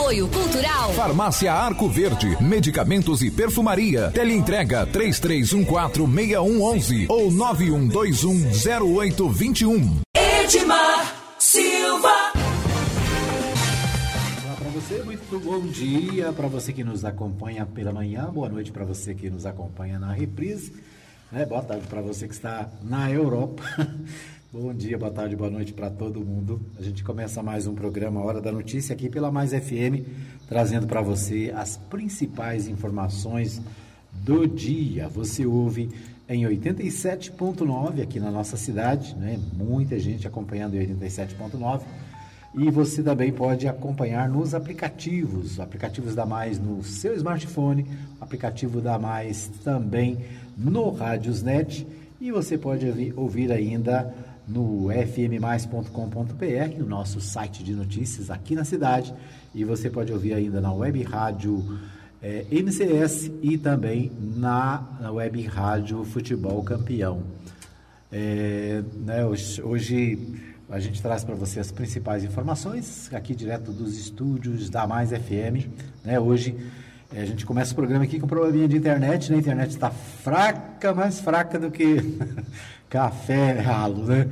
Apoio Cultural. Farmácia Arco Verde, medicamentos e perfumaria. Teleentrega 33146111 ou 91210821. Edmar Silva. Olá para você, muito bom dia para você que nos acompanha pela manhã, boa noite para você que nos acompanha na reprise, né? boa tarde para você que está na Europa. Bom dia, boa tarde, boa noite para todo mundo. A gente começa mais um programa Hora da Notícia aqui pela Mais FM, trazendo para você as principais informações do dia. Você ouve em 87.9 aqui na nossa cidade, né? Muita gente acompanhando em 87.9. E você também pode acompanhar nos aplicativos, aplicativos da Mais no seu smartphone, aplicativo da Mais também no Rádiosnet. E você pode ouvir, ouvir ainda no fmmais.com.br, no nosso site de notícias aqui na cidade. E você pode ouvir ainda na web rádio é, MCS e também na, na web rádio Futebol Campeão. É, né, hoje, hoje, a gente traz para você as principais informações aqui direto dos estúdios da Mais FM. Né, hoje é, a gente começa o programa aqui com probleminha de internet, né? A internet está fraca, mais fraca do que café ralo, né?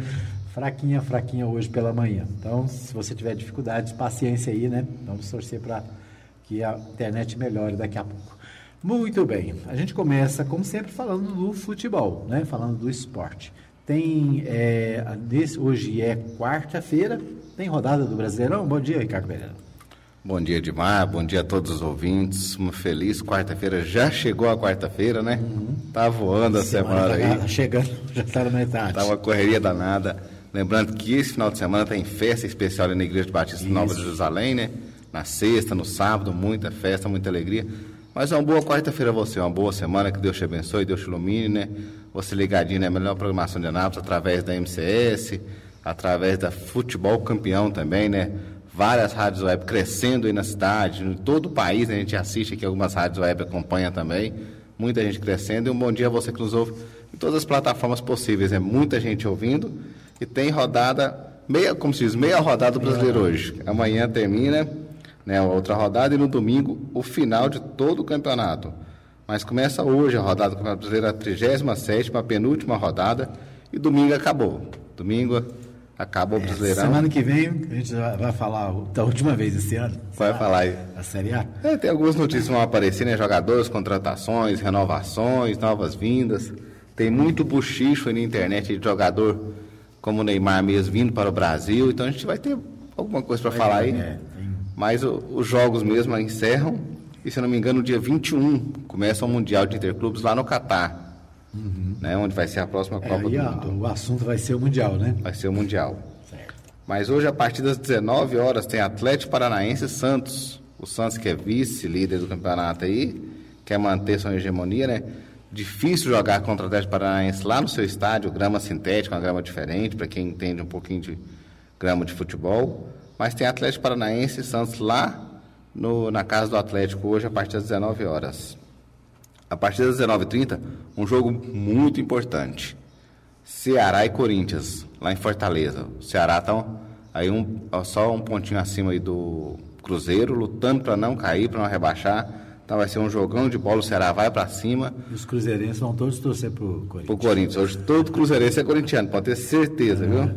Fraquinha, fraquinha hoje pela manhã. Então, se você tiver dificuldades, paciência aí, né? Vamos torcer para que a internet melhore daqui a pouco. Muito bem, a gente começa, como sempre, falando do futebol, né? Falando do esporte. Tem, é, hoje é quarta-feira, tem rodada do Brasileirão. Bom dia, Ricardo Pereira. Bom dia, Edmar. Bom dia a todos os ouvintes. Uma feliz quarta-feira. Já chegou a quarta-feira, né? Uhum. Tá voando a semana, semana aí. Tá chegando, já está na metade. Tá uma correria danada. Lembrando que esse final de semana tem festa especial na Igreja de Batista Isso. Nova de Jerusalém, né? Na sexta, no sábado, muita festa, muita alegria. Mas uma boa quarta-feira a você, uma boa semana, que Deus te abençoe, Deus te ilumine, né? Você ligadinho na né? melhor programação de Anápolis através da MCS, através da Futebol Campeão também, né? Várias rádios web crescendo aí na cidade, em todo o país, né? a gente assiste aqui algumas rádios web, acompanha também, muita gente crescendo, e um bom dia a você que nos ouve em todas as plataformas possíveis, é muita gente ouvindo, e tem rodada, meia, como se diz, meia rodada do brasileiro hoje. Amanhã termina, né, outra rodada, e no domingo o final de todo o campeonato. Mas começa hoje a rodada do Campeonato Brasileiro, a 37 a penúltima rodada, e domingo acabou. Domingo Acabou o é, Brasileirão. Semana que vem a gente vai falar da última vez esse ano. Vai falar aí. A Série A? É, tem algumas notícias que vão aparecer, né? Jogadores, contratações, renovações, novas vindas. Tem muito buchicho aí na internet de jogador como o Neymar mesmo vindo para o Brasil. Então a gente vai ter alguma coisa para falar aí. É. Mas o, os jogos mesmo encerram. E se eu não me engano, no dia 21 começa o Mundial de Interclubes lá no Catar. Uhum. Né, onde vai ser a próxima é, Copa do a, Mundo. O assunto vai ser o Mundial, né? Vai ser o Mundial. Certo. Mas hoje, a partir das 19 horas, tem Atlético Paranaense e Santos. O Santos, que é vice-líder do campeonato aí, quer manter sua hegemonia, né? Difícil jogar contra o Atlético Paranaense lá no seu estádio, grama sintética, uma grama diferente, para quem entende um pouquinho de grama de futebol. Mas tem Atlético Paranaense e Santos lá no, na casa do Atlético hoje, a partir das 19 horas. A partir das 19h30, um jogo muito importante. Ceará e Corinthians, lá em Fortaleza. O Ceará está aí um, só um pontinho acima aí do Cruzeiro, lutando para não cair, para não rebaixar. Então vai ser um jogão de bola, o Ceará vai para cima. Os cruzeirenses vão todos torcer pro Corinthians. Pro Corinthians. Hoje todo cruzeirense é corintiano, pode ter certeza, uhum. viu?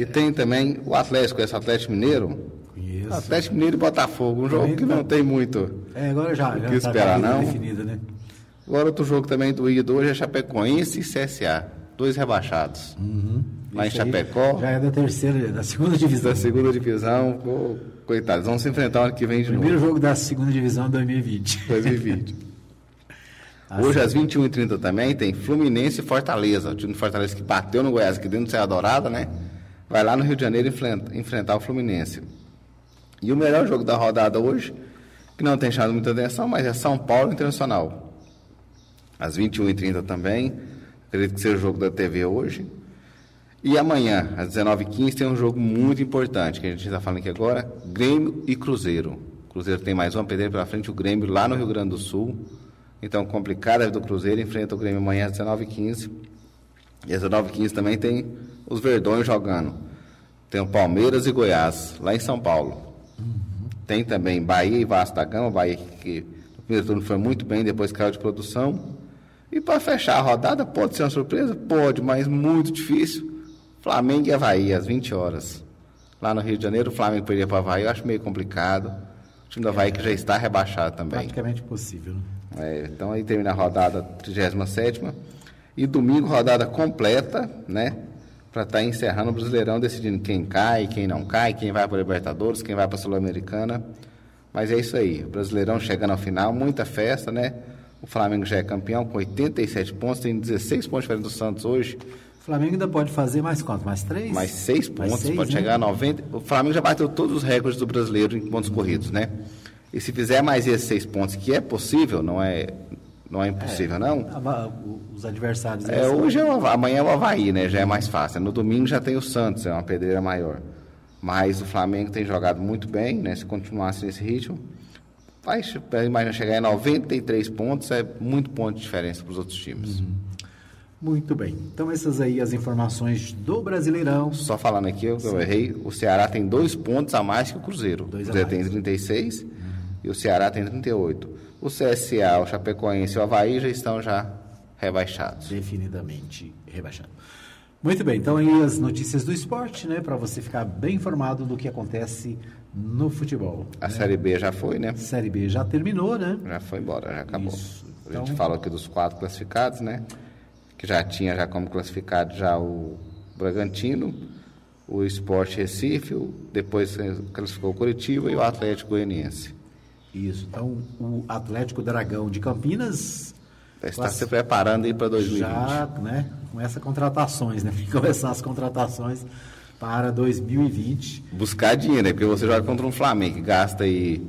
E tem também o Atlético, esse Atlético Mineiro, isso. Atlético Mineiro e Botafogo, um jogo que não tem muito é, agora já, o que já tá esperar, tá não. Definida, né? Agora outro jogo também do Ida hoje é Chapecoense e CSA, dois rebaixados. Uhum. Lá em Chapecó. Já é da terceira, da segunda divisão. Da segunda divisão, coitados, vamos se enfrentar ano que vem de Primeiro novo. jogo da segunda divisão 2020. 2020. Hoje, às 21h30 também, tem Fluminense e Fortaleza. O time de Fortaleza que bateu no Goiás aqui dentro do Serra Dourada, né? Vai lá no Rio de Janeiro enfrentar o Fluminense. E o melhor jogo da rodada hoje, que não tem chamado muita atenção, mas é São Paulo Internacional. Às 21h30 também. Acredito que seja o jogo da TV hoje. E amanhã, às 19h15, tem um jogo muito importante, que a gente está falando aqui agora, Grêmio e Cruzeiro. O Cruzeiro tem mais uma pedreira pela frente, o Grêmio lá no Rio Grande do Sul. Então, complicada do Cruzeiro, enfrenta o Grêmio amanhã às 19h15. E às 19h15 também tem os Verdões jogando. Tem o Palmeiras e Goiás, lá em São Paulo. Tem também Bahia e Vasco da Gama, Bahia que no primeiro turno foi muito bem, depois caiu de produção. E para fechar a rodada, pode ser uma surpresa? Pode, mas muito difícil. Flamengo e Havaí, às 20 horas. Lá no Rio de Janeiro, o Flamengo perder para o Havaí, eu acho meio complicado. O time do Havaí que já está rebaixado também. Praticamente possível. Né? É, então aí termina a rodada 37 e domingo rodada completa, né? Para estar tá encerrando o Brasileirão, decidindo quem cai, quem não cai, quem vai para Libertadores, quem vai para a Sul-Americana. Mas é isso aí, o Brasileirão chegando ao final, muita festa, né? O Flamengo já é campeão com 87 pontos, tem 16 pontos diferentes do Santos hoje. O Flamengo ainda pode fazer mais quanto? Mais três? Mais seis pontos, mais seis, pode né? chegar a 90. O Flamengo já bateu todos os recordes do brasileiro em pontos corridos, né? E se fizer mais esses seis pontos, que é possível, não é, não é impossível, é, não. Os adversários. É, hoje é o, amanhã é o Havaí, né? Já é mais fácil. No domingo já tem o Santos, é uma pedreira maior. Mas o Flamengo tem jogado muito bem, né? Se continuasse nesse ritmo, vai imagina chegar em 93 pontos, é muito ponto de diferença para os outros times. Uhum. Muito bem. Então essas aí as informações do Brasileirão. Só falando aqui, eu, eu errei, o Ceará tem dois pontos a mais que o Cruzeiro. Dois o Cruzeiro tem 36 uhum. e o Ceará tem 38. O CSA, o Chapecoense e o Havaí já estão já rebaixados. Definidamente rebaixados. Muito bem, então aí as notícias do esporte, né, para você ficar bem informado do que acontece no futebol. A né? Série B já foi, né? Série B já terminou, né? Já foi embora, já acabou. Então... A gente falou aqui dos quatro classificados, né? Que já tinha já como classificado já o Bragantino, o Esporte Recife, depois classificou o Curitiba e o Atlético Goianiense. Isso. Então, o Atlético Dragão de Campinas está se preparando aí para 2020. Já, né? Começa contratações, né? Começar as contratações para 2020. Buscar dinheiro, né? Porque você joga contra um Flamengo que gasta aí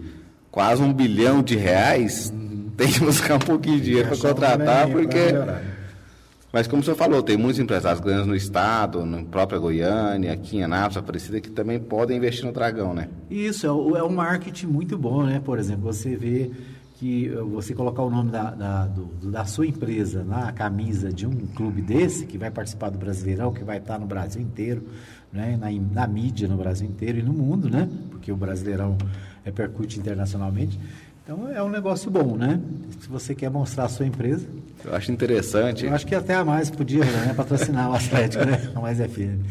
quase um bilhão de reais, uhum. tem que buscar um pouquinho de dinheiro para contratar, porque. Mas como você falou, tem muitos empresários grandes no estado, na própria Goiânia, aqui em Anápolis, Aparecida, que também podem investir no Dragão, né? Isso, é, é um marketing muito bom, né? Por exemplo, você vê que eh, você colocar o nome da, da, do, da sua empresa na camisa de um clube desse, que vai participar do Brasileirão, que vai estar no Brasil inteiro, né? na, na mídia no Brasil inteiro e no mundo, né? porque o Brasileirão repercute internacionalmente. Então é um negócio bom, né? Se você quer mostrar a sua empresa. Eu acho interessante. Eu acho que até a mais podia né, patrocinar o Atlético, né? A mais FM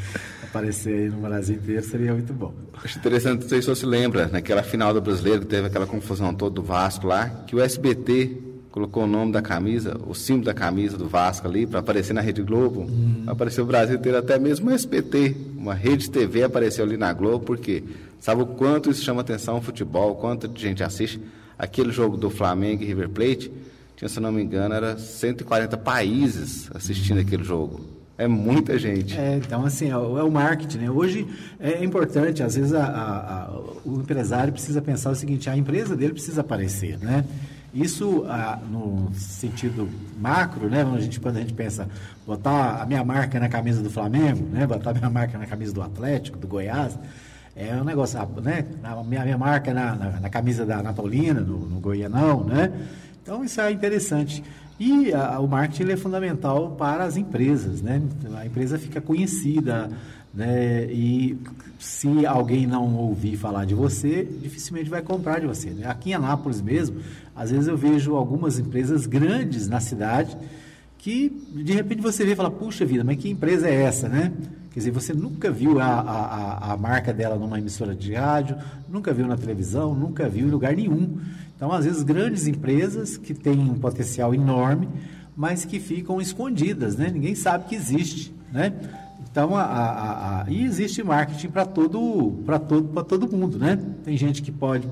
aparecer aí no Brasil inteiro seria muito bom. Acho interessante, não sei se você lembra, naquela final do brasileiro que teve aquela confusão toda do Vasco lá, que o SBT colocou o nome da camisa, o símbolo da camisa do Vasco ali, para aparecer na Rede Globo. Uhum. Apareceu o Brasil inteiro, até mesmo o SBT, uma rede TV apareceu ali na Globo, porque sabe o quanto isso chama atenção ao futebol, quanto de gente assiste. Aquele jogo do Flamengo e River Plate, tinha, se não me engano, era 140 países assistindo aquele jogo. É muita gente. É, então, assim, é, é o marketing. Né? Hoje é importante, às vezes, a, a, a, o empresário precisa pensar o seguinte: a empresa dele precisa aparecer. Né? Isso, no sentido macro, né? quando, a gente, quando a gente pensa botar a minha marca na camisa do Flamengo, né? botar a minha marca na camisa do Atlético, do Goiás, é um negócio, né? A minha, minha marca na, na, na camisa da Napolina, no, no Goianão, né? Então, isso é interessante. E a, o marketing é fundamental para as empresas, né? A empresa fica conhecida, né? E se alguém não ouvir falar de você, dificilmente vai comprar de você. Né? Aqui em Anápolis mesmo, às vezes eu vejo algumas empresas grandes na cidade que de repente você vê e fala, puxa vida, mas que empresa é essa, né? Quer dizer, você nunca viu a, a, a marca dela numa emissora de rádio, nunca viu na televisão, nunca viu em lugar nenhum. Então, às vezes, grandes empresas que têm um potencial enorme, mas que ficam escondidas, né? Ninguém sabe que existe, né? Então, a, a, a, e existe marketing para todo, todo, todo mundo, né? Tem gente que pode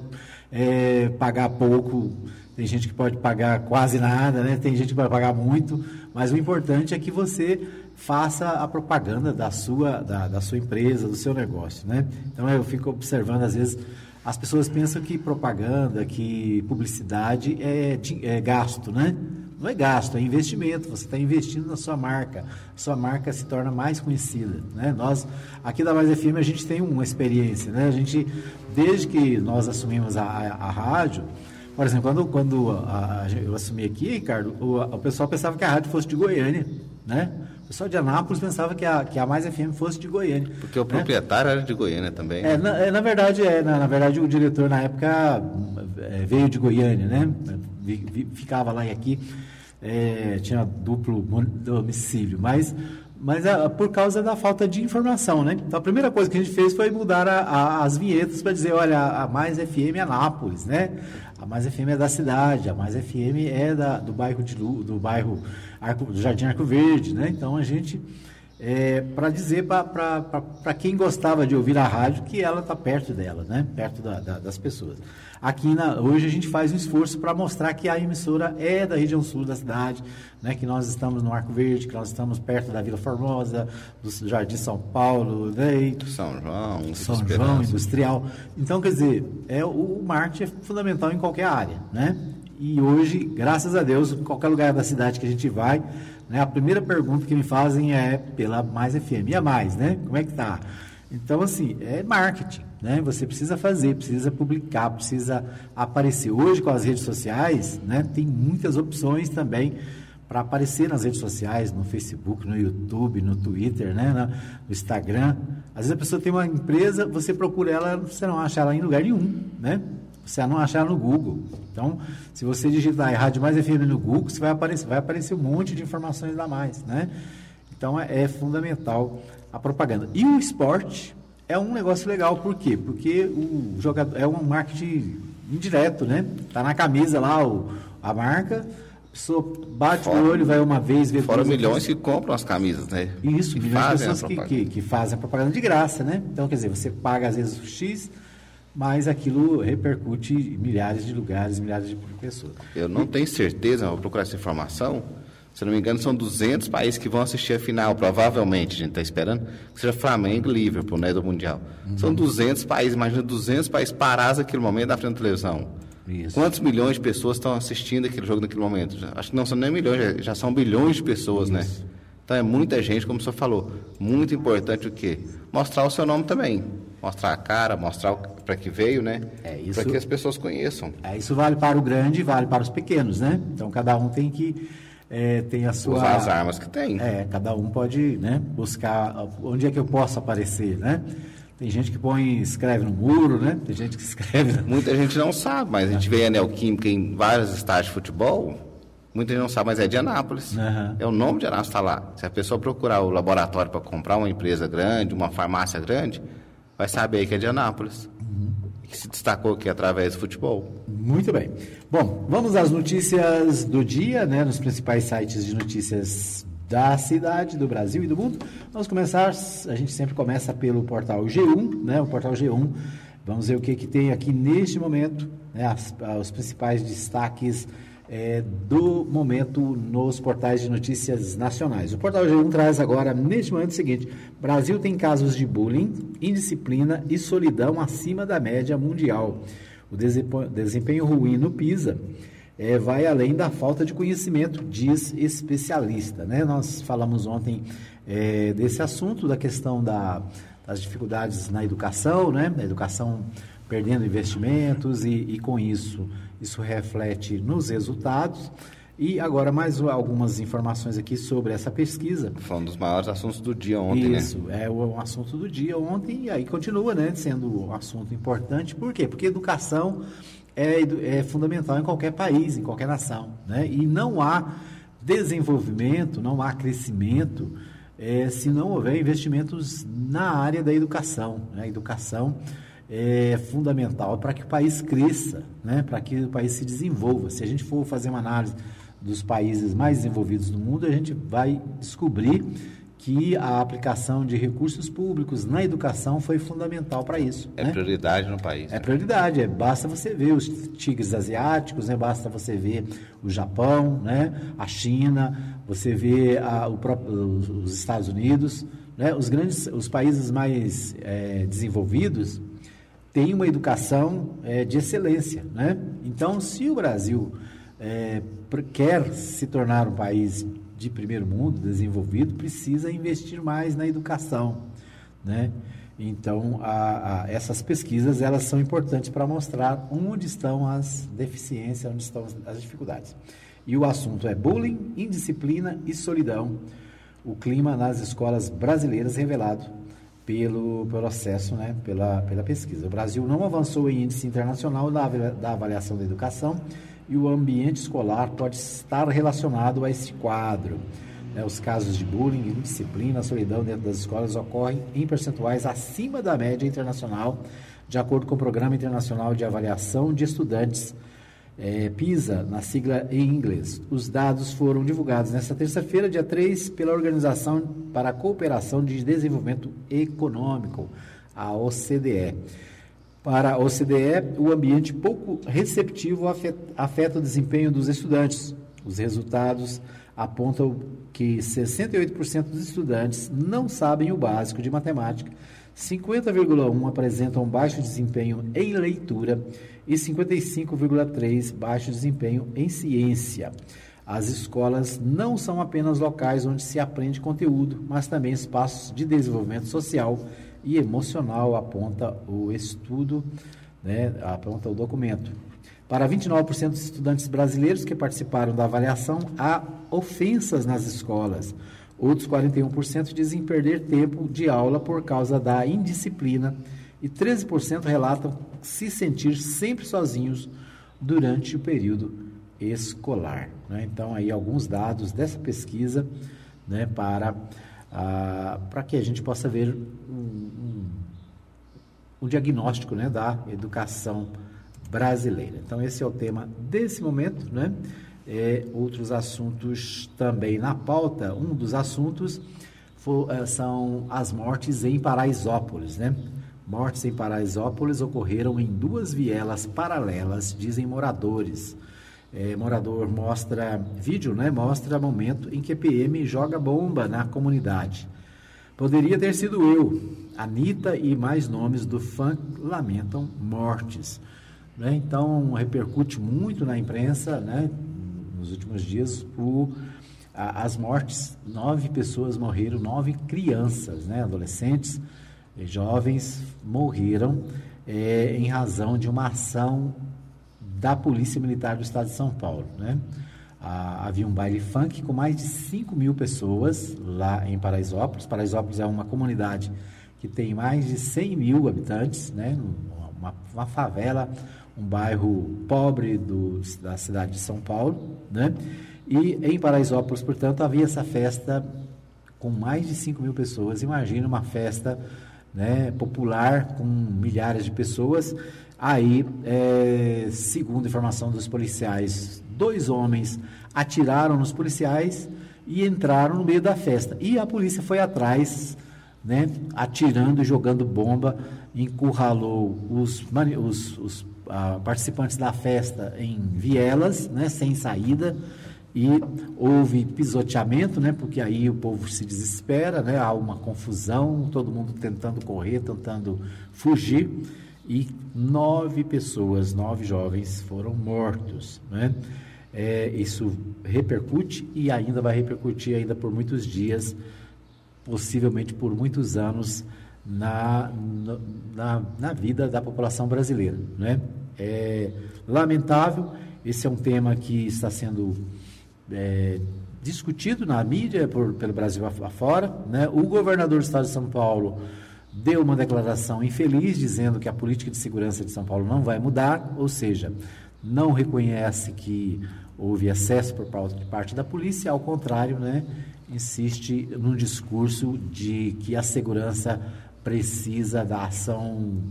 é, pagar pouco, tem gente que pode pagar quase nada, né? Tem gente que vai pagar muito, mas o importante é que você faça a propaganda da sua, da, da sua empresa, do seu negócio, né? Então, eu fico observando, às vezes, as pessoas pensam que propaganda, que publicidade é, é gasto, né? Não é gasto, é investimento. Você está investindo na sua marca. Sua marca se torna mais conhecida. Né? Nós, aqui da Mais FM, a gente tem uma experiência. Né? A gente, desde que nós assumimos a, a, a rádio, por exemplo, quando, quando a, eu assumi aqui, Ricardo, o, o pessoal pensava que a rádio fosse de Goiânia. Né? Pessoal de Anápolis pensava que a, que a Mais FM fosse de Goiânia. Porque o né? proprietário era de Goiânia também. É, né? na, é, na verdade, é, na, na verdade, o diretor na época é, veio de Goiânia, né? Ficava lá e aqui, é, tinha duplo domicílio, mas, mas é, por causa da falta de informação, né? Então a primeira coisa que a gente fez foi mudar a- a- as vinhetas para dizer, olha, a Mais FM é Anápolis, né? A Mais FM é da cidade, a Mais FM é da, do bairro de do bairro Arco, do Jardim Arco Verde, né? Então a gente para dizer para quem gostava de ouvir a rádio que ela está perto dela, né? perto da- da- das pessoas. Aqui na- hoje a gente faz um esforço para mostrar que a emissora é da região sul da cidade, né? que nós estamos no Arco Verde, que nós estamos perto da Vila Formosa, do Jardim São Paulo, né? São João, São João, industrial. Então, quer dizer, é, o marketing é fundamental em qualquer área, né? E hoje, graças a Deus, em qualquer lugar da cidade que a gente vai, né, a primeira pergunta que me fazem é pela Mais FM. E a Mais, né? Como é que tá? Então, assim, é marketing, né? Você precisa fazer, precisa publicar, precisa aparecer. Hoje, com as redes sociais, né, tem muitas opções também para aparecer nas redes sociais, no Facebook, no YouTube, no Twitter, né, no Instagram. Às vezes a pessoa tem uma empresa, você procura ela, você não acha ela em lugar nenhum, né? Você não acha ela no Google. Então, se você digitar Rádio Mais FM no Google, você vai aparecer, vai aparecer um monte de informações da mais, né? Então é, é fundamental a propaganda. E o esporte é um negócio legal, por quê? Porque o jogador é um marketing indireto, né? Tá na camisa lá o, a marca, a pessoa bate Fora- o olho, vai uma vez, vê Fora milhões que compram as camisas, né? Isso, E milhões de pessoas que, que, que fazem a propaganda de graça, né? Então, quer dizer, você paga às vezes o X, mas aquilo repercute em milhares de lugares, milhares de pessoas. Eu não tenho certeza, vou procurar essa informação. Se não me engano, são 200 países que vão assistir a final, provavelmente, a gente está esperando, que seja Flamengo e Liverpool, né, do Mundial. Uhum. São 200 países, imagina 200 países parados naquele momento na frente da televisão. Isso. Quantos milhões de pessoas estão assistindo aquele jogo naquele momento? Acho que não são nem milhões, já, já são bilhões de pessoas, né? Então é muita gente, como o senhor falou. Muito importante o quê? Mostrar o seu nome também. Mostrar a cara, mostrar para que veio, né? É, isso- Para que as pessoas conheçam. É, isso vale para o grande e vale para os pequenos, né? Então, cada um tem que é, tem a sua... Usar as armas que tem. É, cada um pode né, buscar onde é que eu posso aparecer, né? Tem gente que põe, escreve no muro, né? Tem gente que escreve... Muita gente não sabe, mas a gente vê a Neoquímica em vários estádios de futebol. Muita gente não sabe, mas é de Anápolis. Aham. É o nome de Anápolis está lá. Se a pessoa procurar o laboratório para comprar uma empresa grande, uma farmácia grande, vai saber que é de Anápolis. Uhum. Que se destacou aqui através do futebol. Muito bem. Bom, vamos às notícias do dia, né? Nos principais sites de notícias da cidade, do Brasil e do mundo. Vamos começar, a gente sempre começa pelo portal G1, né? O portal G1. Vamos ver o que, que tem aqui neste momento, né? As- os principais destaques eh, do momento nos portais de notícias nacionais. O portal G1 traz agora, neste momento, o seguinte: Brasil tem casos de bullying, indisciplina e solidão acima da média mundial. O desempenho ruim no PISA eh, vai além da falta de conhecimento, diz especialista. Né? Nós falamos ontem eh, desse assunto, da questão da- das dificuldades na educação, né? a educação perdendo investimentos e, e com isso, isso reflete nos resultados. E agora mais algumas informações aqui sobre essa pesquisa. Foi um dos maiores assuntos do dia ontem, Isso, né? é o um assunto do dia ontem e aí continua, né, sendo um assunto importante. Por quê? Porque educação é, é fundamental em qualquer país, em qualquer nação, né? E não há desenvolvimento, não há crescimento eh, se não houver investimentos na área da educação. né? A educação é fundamental para que o país cresça, né? para que o país se desenvolva. Se a gente for fazer uma análise dos países mais desenvolvidos do mundo, a gente vai descobrir que a aplicação de recursos públicos na educação foi fundamental para isso. É né? prioridade no país. É né? prioridade, é, basta você ver os tigres asiáticos, né? basta você ver o Japão, né? a China, você vê a- o próprio- os, os Estados Unidos, né? os grandes, os países mais eh, desenvolvidos têm uma educação eh, de excelência, né? Então, se o Brasil pr- quer se tornar um país de primeiro mundo, desenvolvido, precisa investir mais na educação, né? Então, a- a- essas pesquisas elas são importantes para mostrar onde estão as deficiências, onde estão as dificuldades. E o assunto é bullying, indisciplina e solidão. o clima nas escolas brasileiras revelado pelo processo, né, pela, pela pesquisa. O Brasil não avançou em índice internacional da, da avaliação da educação e o ambiente escolar pode estar relacionado a esse quadro. Né, os casos de bullying, indisciplina, solidão dentro das escolas ocorrem em percentuais acima da média internacional, de acordo com o Programa Internacional de Avaliação de Estudantes é, PISA, na sigla em inglês. Os dados foram divulgados nesta terça-feira, dia 3, pela Organização para a Cooperação de Desenvolvimento Econômico, a OCDE. Para a OCDE, o ambiente pouco receptivo afeta, o desempenho dos estudantes. Os resultados apontam que 68% dos estudantes não sabem o básico de matemática, 50,1% apresentam baixo desempenho em leitura e 55,3% baixo desempenho em ciência. As escolas não são apenas locais onde se aprende conteúdo, mas também espaços de desenvolvimento social e emocional, aponta o estudo, né, aponta o documento. Para 29% dos estudantes brasileiros que participaram da avaliação, há ofensas nas escolas. Outros 41% dizem perder tempo de aula por causa da indisciplina e 13% relatam se sentir sempre sozinhos durante o período escolar. Né? Então, aí alguns dados dessa pesquisa né, para, ah, para que a gente possa ver um, um, um diagnóstico né, da educação brasileira. Então, esse é o tema desse momento, né? É, outros assuntos também na pauta. Um dos assuntos for, é, são as mortes em Paraisópolis, né? Mortes em Paraisópolis ocorreram em duas vielas paralelas, dizem moradores. É, morador mostra vídeo, né? Mostra momento em que PM joga bomba na comunidade. Poderia ter sido eu. Anitta e mais nomes do fã lamentam mortes. Né? Então repercute muito na imprensa, né? Nos últimos dias o as mortes, nove pessoas morreram, nove crianças, né, adolescentes, jovens morreram é, em razão de uma ação da Polícia Militar do Estado de São Paulo. Né? Ah, havia um baile funk com mais de 5 mil pessoas lá em Paraisópolis. Paraisópolis é uma comunidade que tem mais de 100 mil habitantes, né? uma, uma favela, um bairro pobre do, da cidade de São Paulo. Né? E em Paraisópolis, portanto, havia essa festa com mais de 5 mil pessoas. Imagina uma festa né, popular com milhares de pessoas. Aí, é, segundo informação dos policiais, dois homens atiraram nos policiais e entraram no meio da festa. E a polícia foi atrás, né, atirando e jogando bomba, encurralou os, os, os ah, participantes da festa em vielas, né, sem saída e houve pisoteamento, né, porque aí o povo se desespera, né, há uma confusão, todo mundo tentando correr, tentando fugir, e nove pessoas, nove jovens foram mortos. Né? É, isso repercute e ainda vai repercutir ainda por muitos dias, possivelmente por muitos anos, na, na, na vida da população brasileira. Né? É lamentável, esse é um tema que está sendo é, discutido na mídia por, pelo Brasil afora. Né? O governador do estado de São Paulo deu uma declaração infeliz dizendo que a política de segurança de São Paulo não vai mudar, ou seja, não reconhece que houve excesso por parte da polícia, ao contrário, né, insiste num discurso de que a segurança precisa da ação,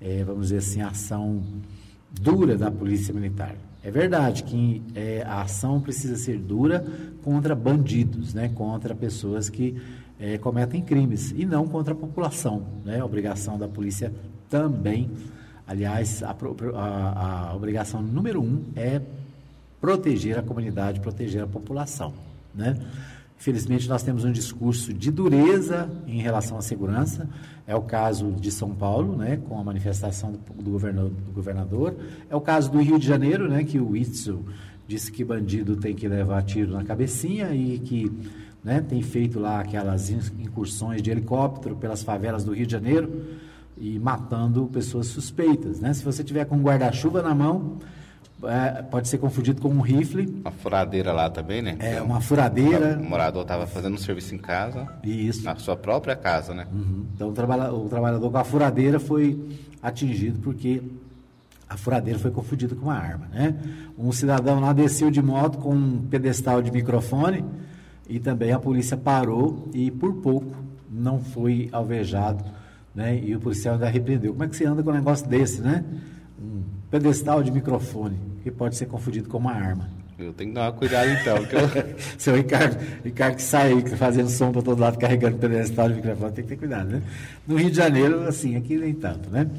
é, vamos dizer assim, ação dura da polícia militar. É verdade que é, a ação precisa ser dura contra bandidos, né? contra pessoas que é, cometem crimes e não contra a população. Né? A obrigação da polícia também, aliás, a, a, a obrigação número um é proteger a comunidade, proteger a população. Né? Infelizmente, nós temos um discurso de dureza em relação à segurança. É o caso de São Paulo, né, com a manifestação do, do, governador, do governador. É o caso do Rio de Janeiro, né, que o Itzel disse que bandido tem que levar tiro na cabecinha e que né, tem feito lá aquelas incursões de helicóptero pelas favelas do Rio de Janeiro e matando pessoas suspeitas. Né? Se você tiver com um guarda-chuva na mão, é, pode ser confundido com um rifle. Uma furadeira lá também, né? É, uma furadeira. O morador estava fazendo um serviço em casa. Isso. Na sua própria casa, né? Uhum. Então o, trabalha, o trabalhador com a furadeira foi atingido porque a furadeira foi confundida com uma arma, né? Um cidadão lá desceu de moto com um pedestal de microfone e também a polícia parou e por pouco não foi alvejado, né? E o policial ainda repreendeu. Como é que você anda com um negócio desse, né? Um pedestal de microfone que pode ser confundido com uma arma. Eu tenho que dar uma cuidado então. Eu... Seu Ricardo, Ricardo que sai aí, fazendo som para todo lado, carregando pedestal de microfone, tem que ter cuidado, né? No Rio de Janeiro, assim, aqui nem tanto, né?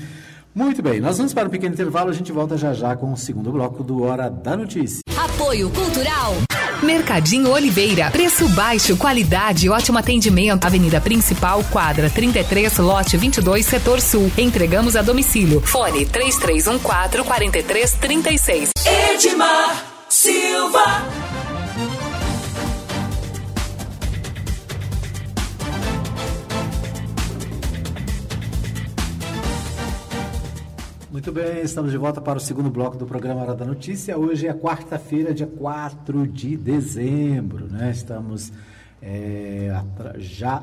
Muito bem, nós vamos para um pequeno intervalo, a gente volta já já com o segundo bloco do Hora da Notícia. Apoio Cultural. Mercadinho Oliveira. Preço baixo, qualidade, ótimo atendimento. Avenida Principal, quadra 33, lote 22, setor sul. Entregamos a domicílio. Fone 3314 4336. Edmar Silva. Muito bem, estamos de volta para o segundo bloco do programa Hora da Notícia. Hoje é quarta-feira, dia 4 de dezembro, né? Estamos é, já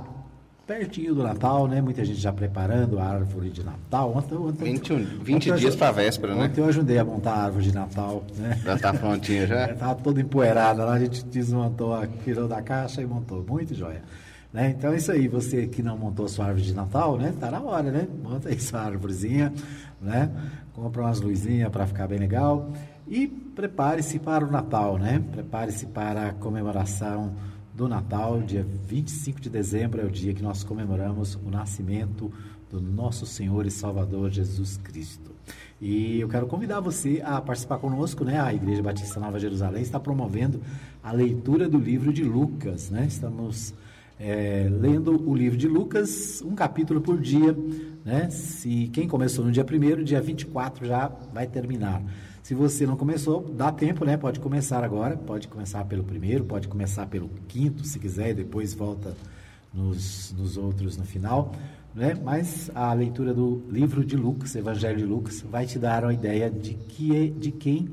pertinho do Natal, né? Muita gente já preparando a árvore de Natal. Ontem, ontem, 20, 20 ontem dias para a véspera, né? Ontem eu ajudei a montar a árvore de Natal, né? Já está prontinha já? Estava toda empoeirada lá, a gente desmontou, tirou da caixa e montou. Muito joia. Né? Então é isso aí, você que não montou sua árvore de Natal, né? Tá na hora, né? Monta aí sua árvorezinha, né? Compra umas luzinhas para ficar bem legal e prepare-se para o Natal, né? Prepare-se para a comemoração do Natal, dia 25 de dezembro é o dia que nós comemoramos o nascimento do nosso Senhor e Salvador Jesus Cristo. E eu quero convidar você a participar conosco, né? A Igreja Batista Nova Jerusalém está promovendo a leitura do livro de Lucas, né? Estamos é, lendo o livro de Lucas, um capítulo por dia. Né? Se quem começou no dia 1 dia 24 já vai terminar. Se você não começou, dá tempo, né? Pode começar agora, pode começar pelo primeiro, pode começar pelo quinto, se quiser, e depois volta nos, nos outros no final. Né? Mas a leitura do livro de Lucas, Evangelho de Lucas, vai te dar uma ideia de, que é, de quem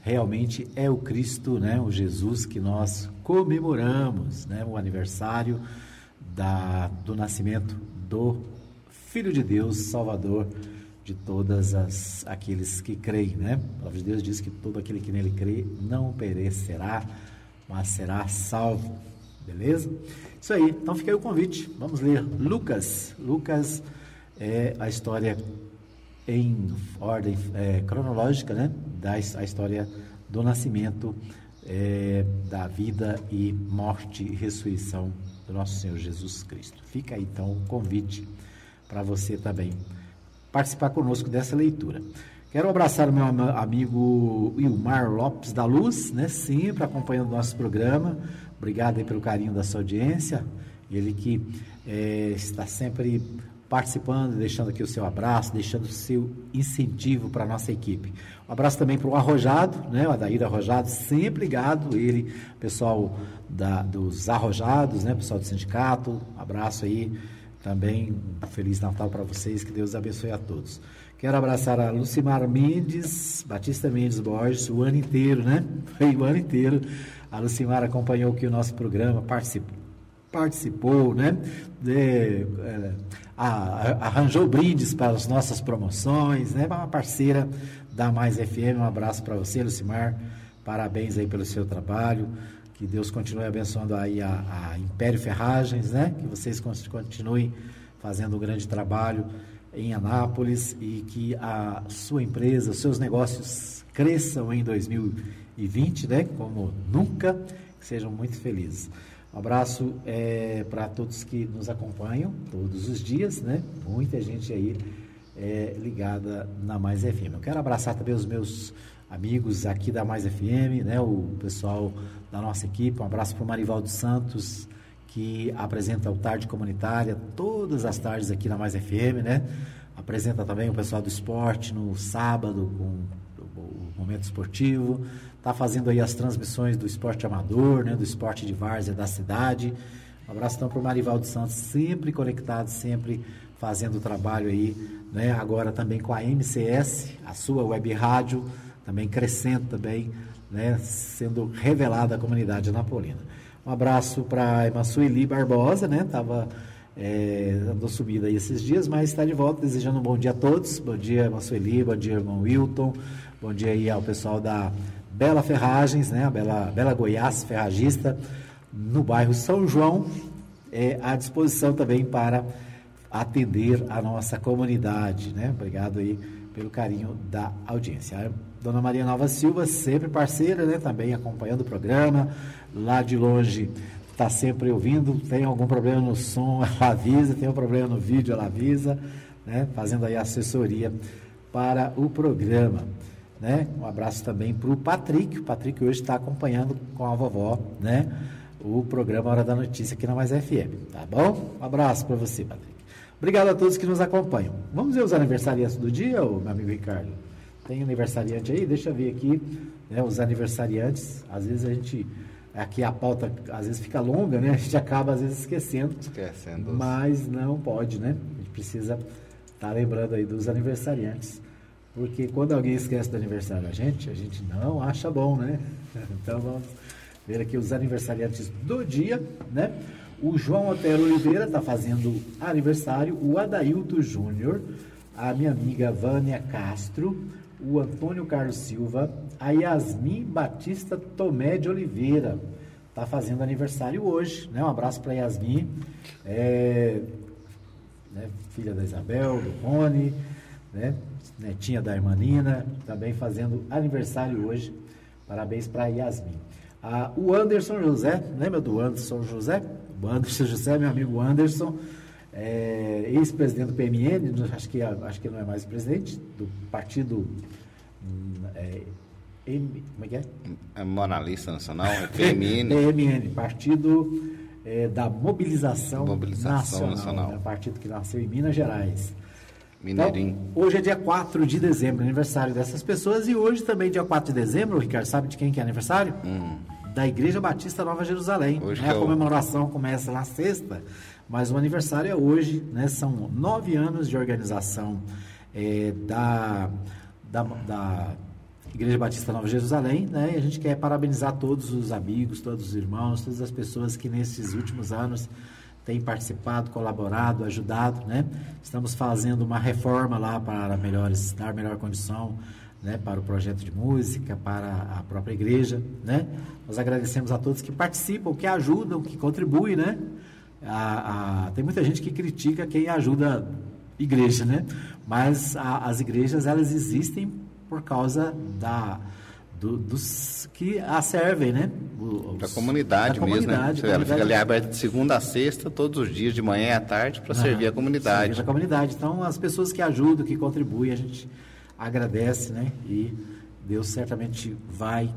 realmente é o Cristo, né? o Jesus que nós comemoramos, né? o aniversário da, do nascimento do Filho de Deus, Salvador de todas as aqueles que creem, né? A palavra de Deus diz que todo aquele que nele crê não perecerá, mas será salvo. Beleza? Isso aí. Então fica aí o convite. Vamos ler Lucas. Lucas é a história em ordem é, cronológica, né? Da a história do nascimento, é, da vida e morte e ressurreição do nosso Senhor Jesus Cristo. Fica aí então o convite para você também participar conosco dessa leitura. Quero abraçar o meu amigo Wilmar Lopes da Luz, né? sempre acompanhando o nosso programa. Obrigado aí pelo carinho da sua audiência. Ele que é, está sempre participando, deixando aqui o seu abraço, deixando o seu incentivo para a nossa equipe. Um abraço também para o Arrojado, né? o Adair Arrojado, sempre ligado, ele, pessoal da, dos Arrojados, né? pessoal do sindicato, um abraço aí também. Um Feliz Natal para vocês, que Deus abençoe a todos. Quero abraçar a Lucimar Mendes, Batista Mendes Borges, o ano inteiro, né? Foi o ano inteiro. A Lucimar acompanhou aqui o nosso programa, participou, participou né? De, é, arranjou brindes para as nossas promoções, né? Uma parceira da Mais FM. Um abraço para você, Lucimar. Parabéns aí pelo seu trabalho. Que Deus continue abençoando aí a, a Império Ferragens, né? Que vocês continuem fazendo um grande trabalho em Anápolis e que a sua empresa, seus negócios cresçam em 2020, né? Como nunca, que sejam muito felizes. Um abraço é, para todos que nos acompanham todos os dias, né? Muita gente aí é, ligada na Mais FM. Eu quero abraçar também os meus amigos aqui da Mais FM, né? O pessoal da nossa equipe. Um abraço para o Marivaldo Santos, que apresenta o Tarde Comunitária todas as tardes aqui na Mais FM, né? Apresenta também o pessoal do esporte no sábado com o momento esportivo está fazendo aí as transmissões do esporte amador, né, do esporte de várzea da cidade. Um abraço então para o Marivaldo Santos, sempre conectado, sempre fazendo o trabalho aí, né, agora também com a MCS, a sua web rádio, também crescendo também, né, sendo revelada à comunidade anapolina. Um abraço para a Sueli Barbosa, né? Tava é, andou subida aí esses dias, mas está de volta, desejando um bom dia a todos. Bom dia, Sueli, bom dia, irmão Wilton. Bom dia aí ao pessoal da Bela Ferragens, né? A Bela, Bela Goiás Ferragista, no bairro São João, é, à disposição também para atender a nossa comunidade, né? Obrigado aí pelo carinho da audiência. A Dona Maria Nova Silva, sempre parceira, né? Também acompanhando o programa, lá de longe está sempre ouvindo, tem algum problema no som, ela avisa, tem um problema no vídeo, ela avisa, né? Fazendo aí assessoria para o programa. Né? Um abraço também para o Patrick. O Patrick hoje está acompanhando com a vovó, né? O programa Hora da Notícia aqui na Mais FM, tá bom? Um abraço para você, Patrick. Obrigado a todos que nos acompanham. Vamos ver os aniversariantes do dia, meu amigo Ricardo? Tem aniversariante aí? Deixa eu ver aqui, né, os aniversariantes. Às vezes a gente aqui a pauta às vezes fica longa, né? A gente acaba às vezes esquecendo. Esquecendo. Mas não pode, né? A gente precisa estar tá lembrando aí dos aniversariantes. Porque quando alguém esquece do aniversário da gente, a gente não acha bom, né? Então vamos ver aqui os aniversariantes do dia, né? O João Otero Oliveira está fazendo aniversário, o Adailto Júnior, a minha amiga Vânia Castro, o Antônio Carlos Silva, a Yasmin Batista Tomé de Oliveira, está fazendo aniversário hoje, né? Um abraço para Yasmin, é, né? filha da Isabel, do Rony, né? Netinha da irmã Nina, também fazendo aniversário hoje. Parabéns para Yasmin. Ah, o Anderson José, lembra do Anderson José? O Anderson José, meu amigo Anderson, é, ex-presidente do PMN, acho que, acho que não é mais presidente, do partido. É, M, como é que é? É Moralista Nacional, é PMN. PMN, Partido é, da Mobilização, Mobilização Nacional, Nacional. É partido que nasceu em Minas Gerais. Mineirinho. Então, hoje é dia 4 de dezembro, aniversário dessas pessoas, e hoje também, dia 4 de dezembro, o Ricardo sabe de quem que é aniversário? Hum. Da Igreja Batista Nova Jerusalém. Hoje né? A é comemoração começa na sexta, mas o aniversário é hoje, né? São nove anos de organização eh, da, da, da Igreja Batista Nova Jerusalém, né? E a gente quer parabenizar todos os amigos, todos os irmãos, todas as pessoas que nesses últimos anos têm participado, colaborado, ajudado, né? Estamos fazendo uma reforma lá para melhores, dar melhor condição, né, para o projeto de música, para a própria igreja, né? Nós agradecemos a todos que participam, que ajudam, que contribuem, né? A- a- tem muita gente que critica quem ajuda igreja, né? Mas a- as igrejas elas existem por causa da do- dos que a servem, né? Os- Da comunidade da mesmo, né? comunidade, Você- Ela fica ali aberta de segunda a sexta, todos os dias, de manhã à tarde, para servir a comunidade. servir a comunidade. Então, as pessoas que ajudam, que contribuem, a gente agradece, né? E Deus certamente vai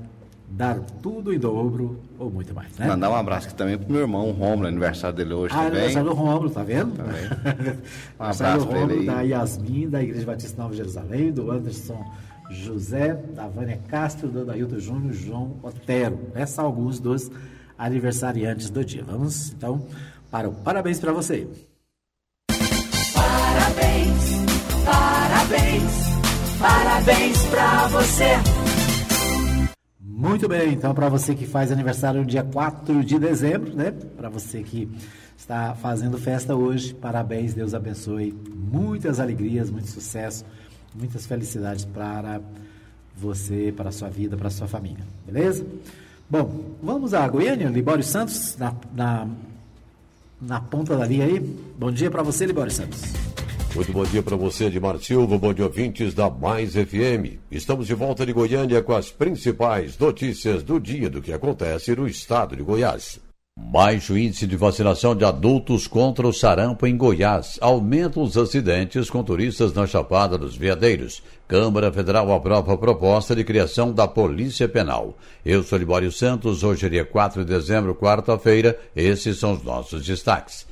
dar tudo em dobro ou muito mais, né? Mandar um abraço aqui também pro meu irmão, o Romulo, aniversário dele hoje Ah, também. aniversário do Rômulo, tá vendo? Também. Um aniversário abraço do pra ele aí. da Yasmin, da Igreja Batista Nova Jerusalém, do Anderson José, da Vânia Castro, do Adailton Júnior, João Otero. Esses alguns dos aniversariantes do dia. Vamos, então, para o parabéns para você. Parabéns, parabéns, parabéns pra você. Muito bem, então para você que faz aniversário no dia 4 de dezembro, né? Para você que está fazendo festa hoje, parabéns, Deus abençoe. Muitas alegrias, muito sucesso, muitas felicidades para você, para a sua vida, para a sua família, beleza? Bom, vamos a Goiânia, Libório Santos, na, na, na ponta da linha aí. Bom dia para você, Libório Santos. Muito bom dia para você, Edmar Silva, bom dia ouvintes da Mais FM. Estamos de volta de Goiânia com as principais notícias do dia do que acontece no estado de Goiás. Baixo índice de vacinação de adultos contra o sarampo em Goiás. Aumenta os acidentes com turistas na Chapada dos Veadeiros. Câmara Federal aprova proposta de criação da Polícia Penal. Eu sou Libório Santos, hoje é dia 4 de dezembro, quarta-feira. Esses são os nossos destaques.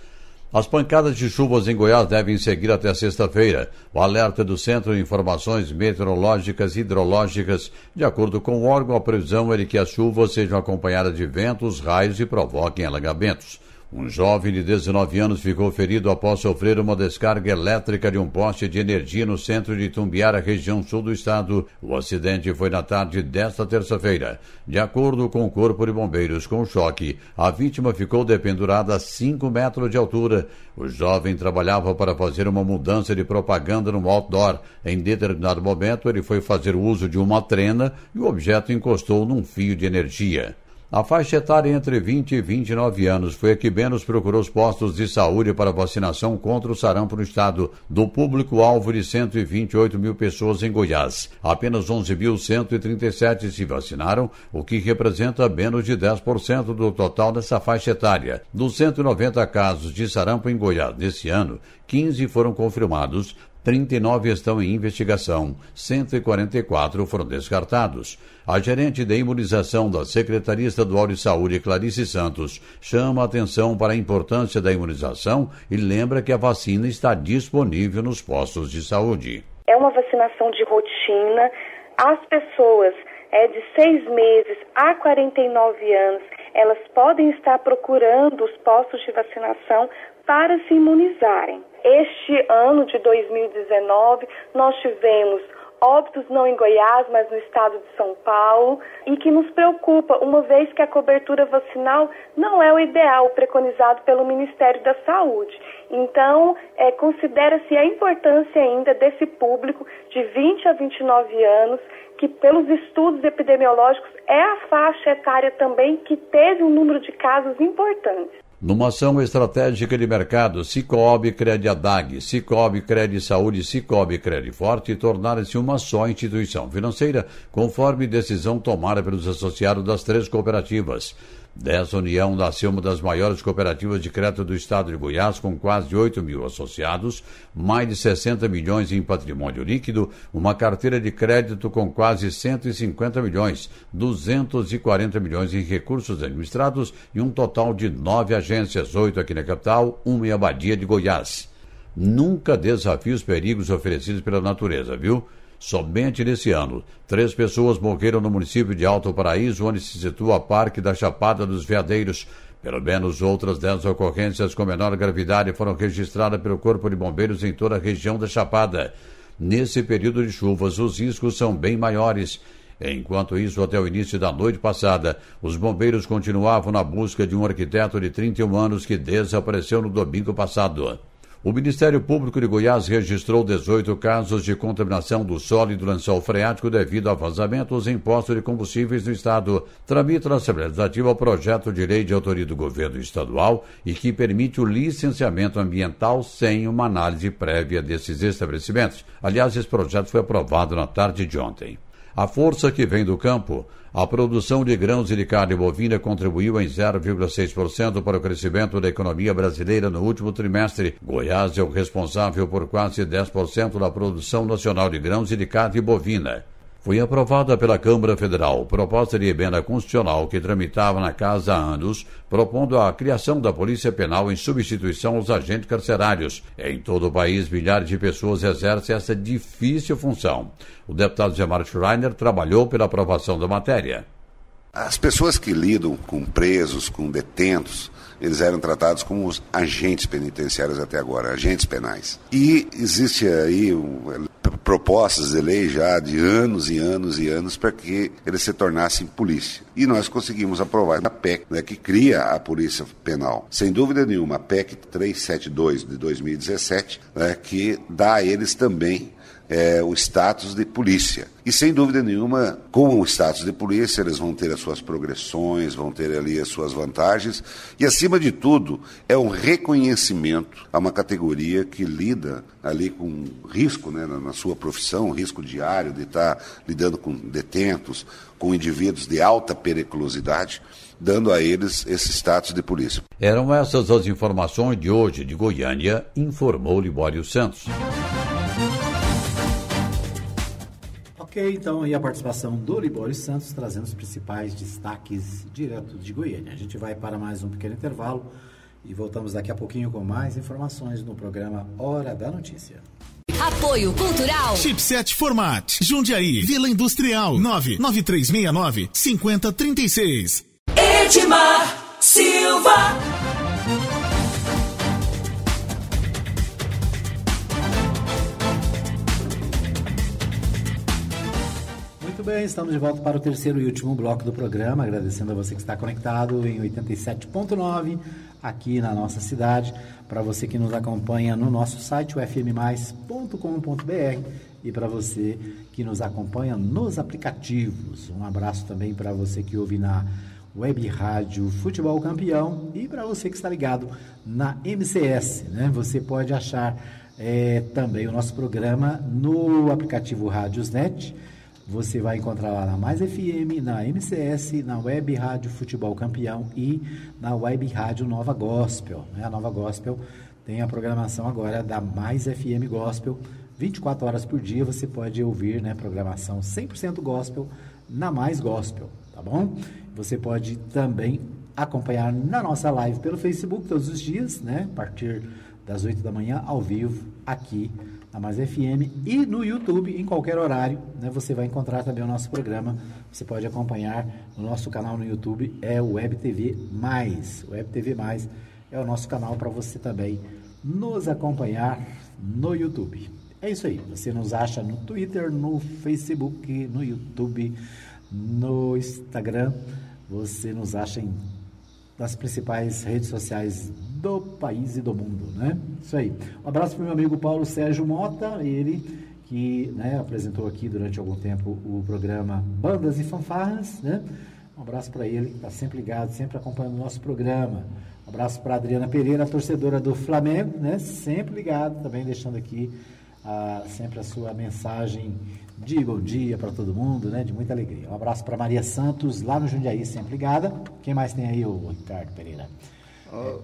As pancadas de chuvas em Goiás devem seguir até sexta-feira. O alerta do Centro de Informações Meteorológicas e Hidrológicas, de acordo com o órgão, a previsão é de que as chuvas sejam acompanhadas de ventos, raios e provoquem alagamentos. Um jovem de 19 anos ficou ferido após sofrer uma descarga elétrica de um poste de energia no centro de Tumbiara, região sul do estado. O acidente foi na tarde desta terça-feira. De acordo com o Corpo de Bombeiros, com choque, a vítima ficou dependurada a 5 metros de altura. O jovem trabalhava para fazer uma mudança de propaganda no outdoor. Em determinado momento, ele foi fazer uso de uma trena e o objeto encostou num fio de energia. A faixa etária entre 20 e 29 anos foi a que menos procurou os postos de saúde para vacinação contra o sarampo no estado, do público-alvo de 128 mil pessoas em Goiás. Apenas 11.137 se vacinaram, o que representa menos de 10% do total dessa faixa etária. Dos 190 casos de sarampo em Goiás nesse ano, 15 foram confirmados, 39 estão em investigação, 144 foram descartados. A gerente de imunização da Secretaria Estadual de Saúde, Clarice Santos, chama a atenção para a importância da imunização e lembra que a vacina está disponível nos postos de saúde. É uma vacinação de rotina. As pessoas é, de seis meses a 49 anos, elas podem estar procurando os postos de vacinação para se imunizarem. Este ano de 2019, nós tivemos óbitos não em Goiás, mas no estado de São Paulo, e que nos preocupa, uma vez que a cobertura vacinal não é o ideal preconizado pelo Ministério da Saúde. Então, é, considera-se a importância ainda desse público de 20 a 29 anos, que pelos estudos epidemiológicos é a faixa etária também que teve um número de casos importantes. Numa ação estratégica de mercado, Cicobi Crediadag, Cicobi Cred Saúde Cicobi Cred Forte tornaram-se uma só instituição financeira, conforme decisão tomada pelos associados das três cooperativas. Dessa união nasceu uma das maiores cooperativas de crédito do estado de Goiás, com quase 8 mil associados, mais de 60 milhões em patrimônio líquido, uma carteira de crédito com quase 150 milhões, 240 milhões em recursos administrados e um total de nove agências, oito aqui na capital, uma em Abadia de Goiás. Nunca desafie os perigos oferecidos pela natureza, viu? Somente nesse ano, três pessoas morreram no município de Alto Paraíso, onde se situa o Parque da Chapada dos Veadeiros. Pelo menos outras dez ocorrências com menor gravidade foram registradas pelo Corpo de Bombeiros em toda a região da Chapada. Nesse período de chuvas, os riscos são bem maiores. Enquanto isso, até o início da noite passada, os bombeiros continuavam na busca de um arquiteto de 31 anos que desapareceu no domingo passado. O Ministério Público de Goiás registrou 18 casos de contaminação do solo e do lençol freático devido a vazamentos em postos de combustíveis no Estado. Tramita na Assembleia Legislativa o projeto de lei de autoria do governo estadual e que permite o licenciamento ambiental sem uma análise prévia desses estabelecimentos. Aliás, esse projeto foi aprovado na tarde de ontem. A força que vem do campo, a produção de grãos e de carne bovina contribuiu em 0,6% para o crescimento da economia brasileira no último trimestre. Goiás é o responsável por quase 10% da produção nacional de grãos e de carne bovina foi aprovada pela Câmara Federal proposta de emenda constitucional que tramitava na casa há anos, propondo a criação da Polícia Penal em substituição aos agentes carcerários. Em todo o país, milhares de pessoas exercem essa difícil função. O deputado Gemar Schreiner trabalhou pela aprovação da matéria. As pessoas que lidam com presos, com detentos, eles eram tratados como os agentes penitenciários até agora, agentes penais. E existe aí propostas de lei já de anos e anos e anos para que eles se tornassem polícia. E nós conseguimos aprovar a PEC, né, que cria a Polícia Penal. Sem dúvida nenhuma, a PEC 372 de 2017, né, que dá a eles também é, o status de polícia. E sem dúvida nenhuma, com o status de polícia, eles vão ter as suas progressões, vão ter ali as suas vantagens. E acima de tudo, é um reconhecimento a uma categoria que lida ali com risco né, na, sua profissão, risco diário de estar lidando com detentos, com indivíduos de alta periculosidade dando a eles esse status de polícia. Eram essas as informações de hoje de Goiânia, informou Libório Santos. Ok, então aí a participação do Libório Santos trazendo os principais destaques direto de Goiânia. A gente vai para mais um pequeno intervalo e voltamos daqui a pouquinho com mais informações no programa Hora da Notícia. Apoio Cultural. Chipset Format. Jundiaí. Vila Industrial. 99369 5036. Edmar Silva. Muito bem, estamos de volta para o terceiro e último bloco do programa, agradecendo a você que está conectado em 87.9 aqui na nossa cidade, para você que nos acompanha no nosso site, o fmmais.com.br e para você que nos acompanha nos aplicativos. Um abraço também para você que ouve na Web Rádio Futebol Campeão e para você que está ligado na MCS, né? Você pode achar é, também o nosso programa no aplicativo Rádiosnet. Você vai encontrar lá na Mais FM, na MCS, na Web Rádio Futebol Campeão e na Web Rádio Nova Gospel. Né? A Nova Gospel tem a programação agora da Mais FM Gospel. 24 horas por dia você pode ouvir né, programação 100% gospel na Mais Gospel, tá bom? Você pode também acompanhar na nossa live pelo Facebook todos os dias, né? A partir das 8 da manhã, ao vivo, aqui na Mais FM e no YouTube, em qualquer horário, né? Você vai encontrar também o nosso programa. Você pode acompanhar no nosso canal no YouTube, é o Web TV Mais. O Web TV Mais é o nosso canal para você também nos acompanhar no YouTube. É isso aí. Você nos acha no Twitter, no Facebook, no YouTube, no Instagram. Você nos acha em, nas principais redes sociais do país e do mundo, né? Isso aí. Um abraço para o meu amigo Paulo Sérgio Mota, ele que né, apresentou aqui durante algum tempo o programa Bandas e Fanfarras, né? Um abraço para ele, que está sempre ligado, sempre acompanhando o nosso programa. Um abraço para Adriana Pereira, torcedora do Flamengo, né? Sempre ligado, também deixando aqui ah, sempre a sua mensagem de bom dia para todo mundo, né? De muita alegria. Um abraço para Maria Santos, lá no Jundiaí, sempre ligada. Quem mais tem aí, o Ricardo Pereira? Eu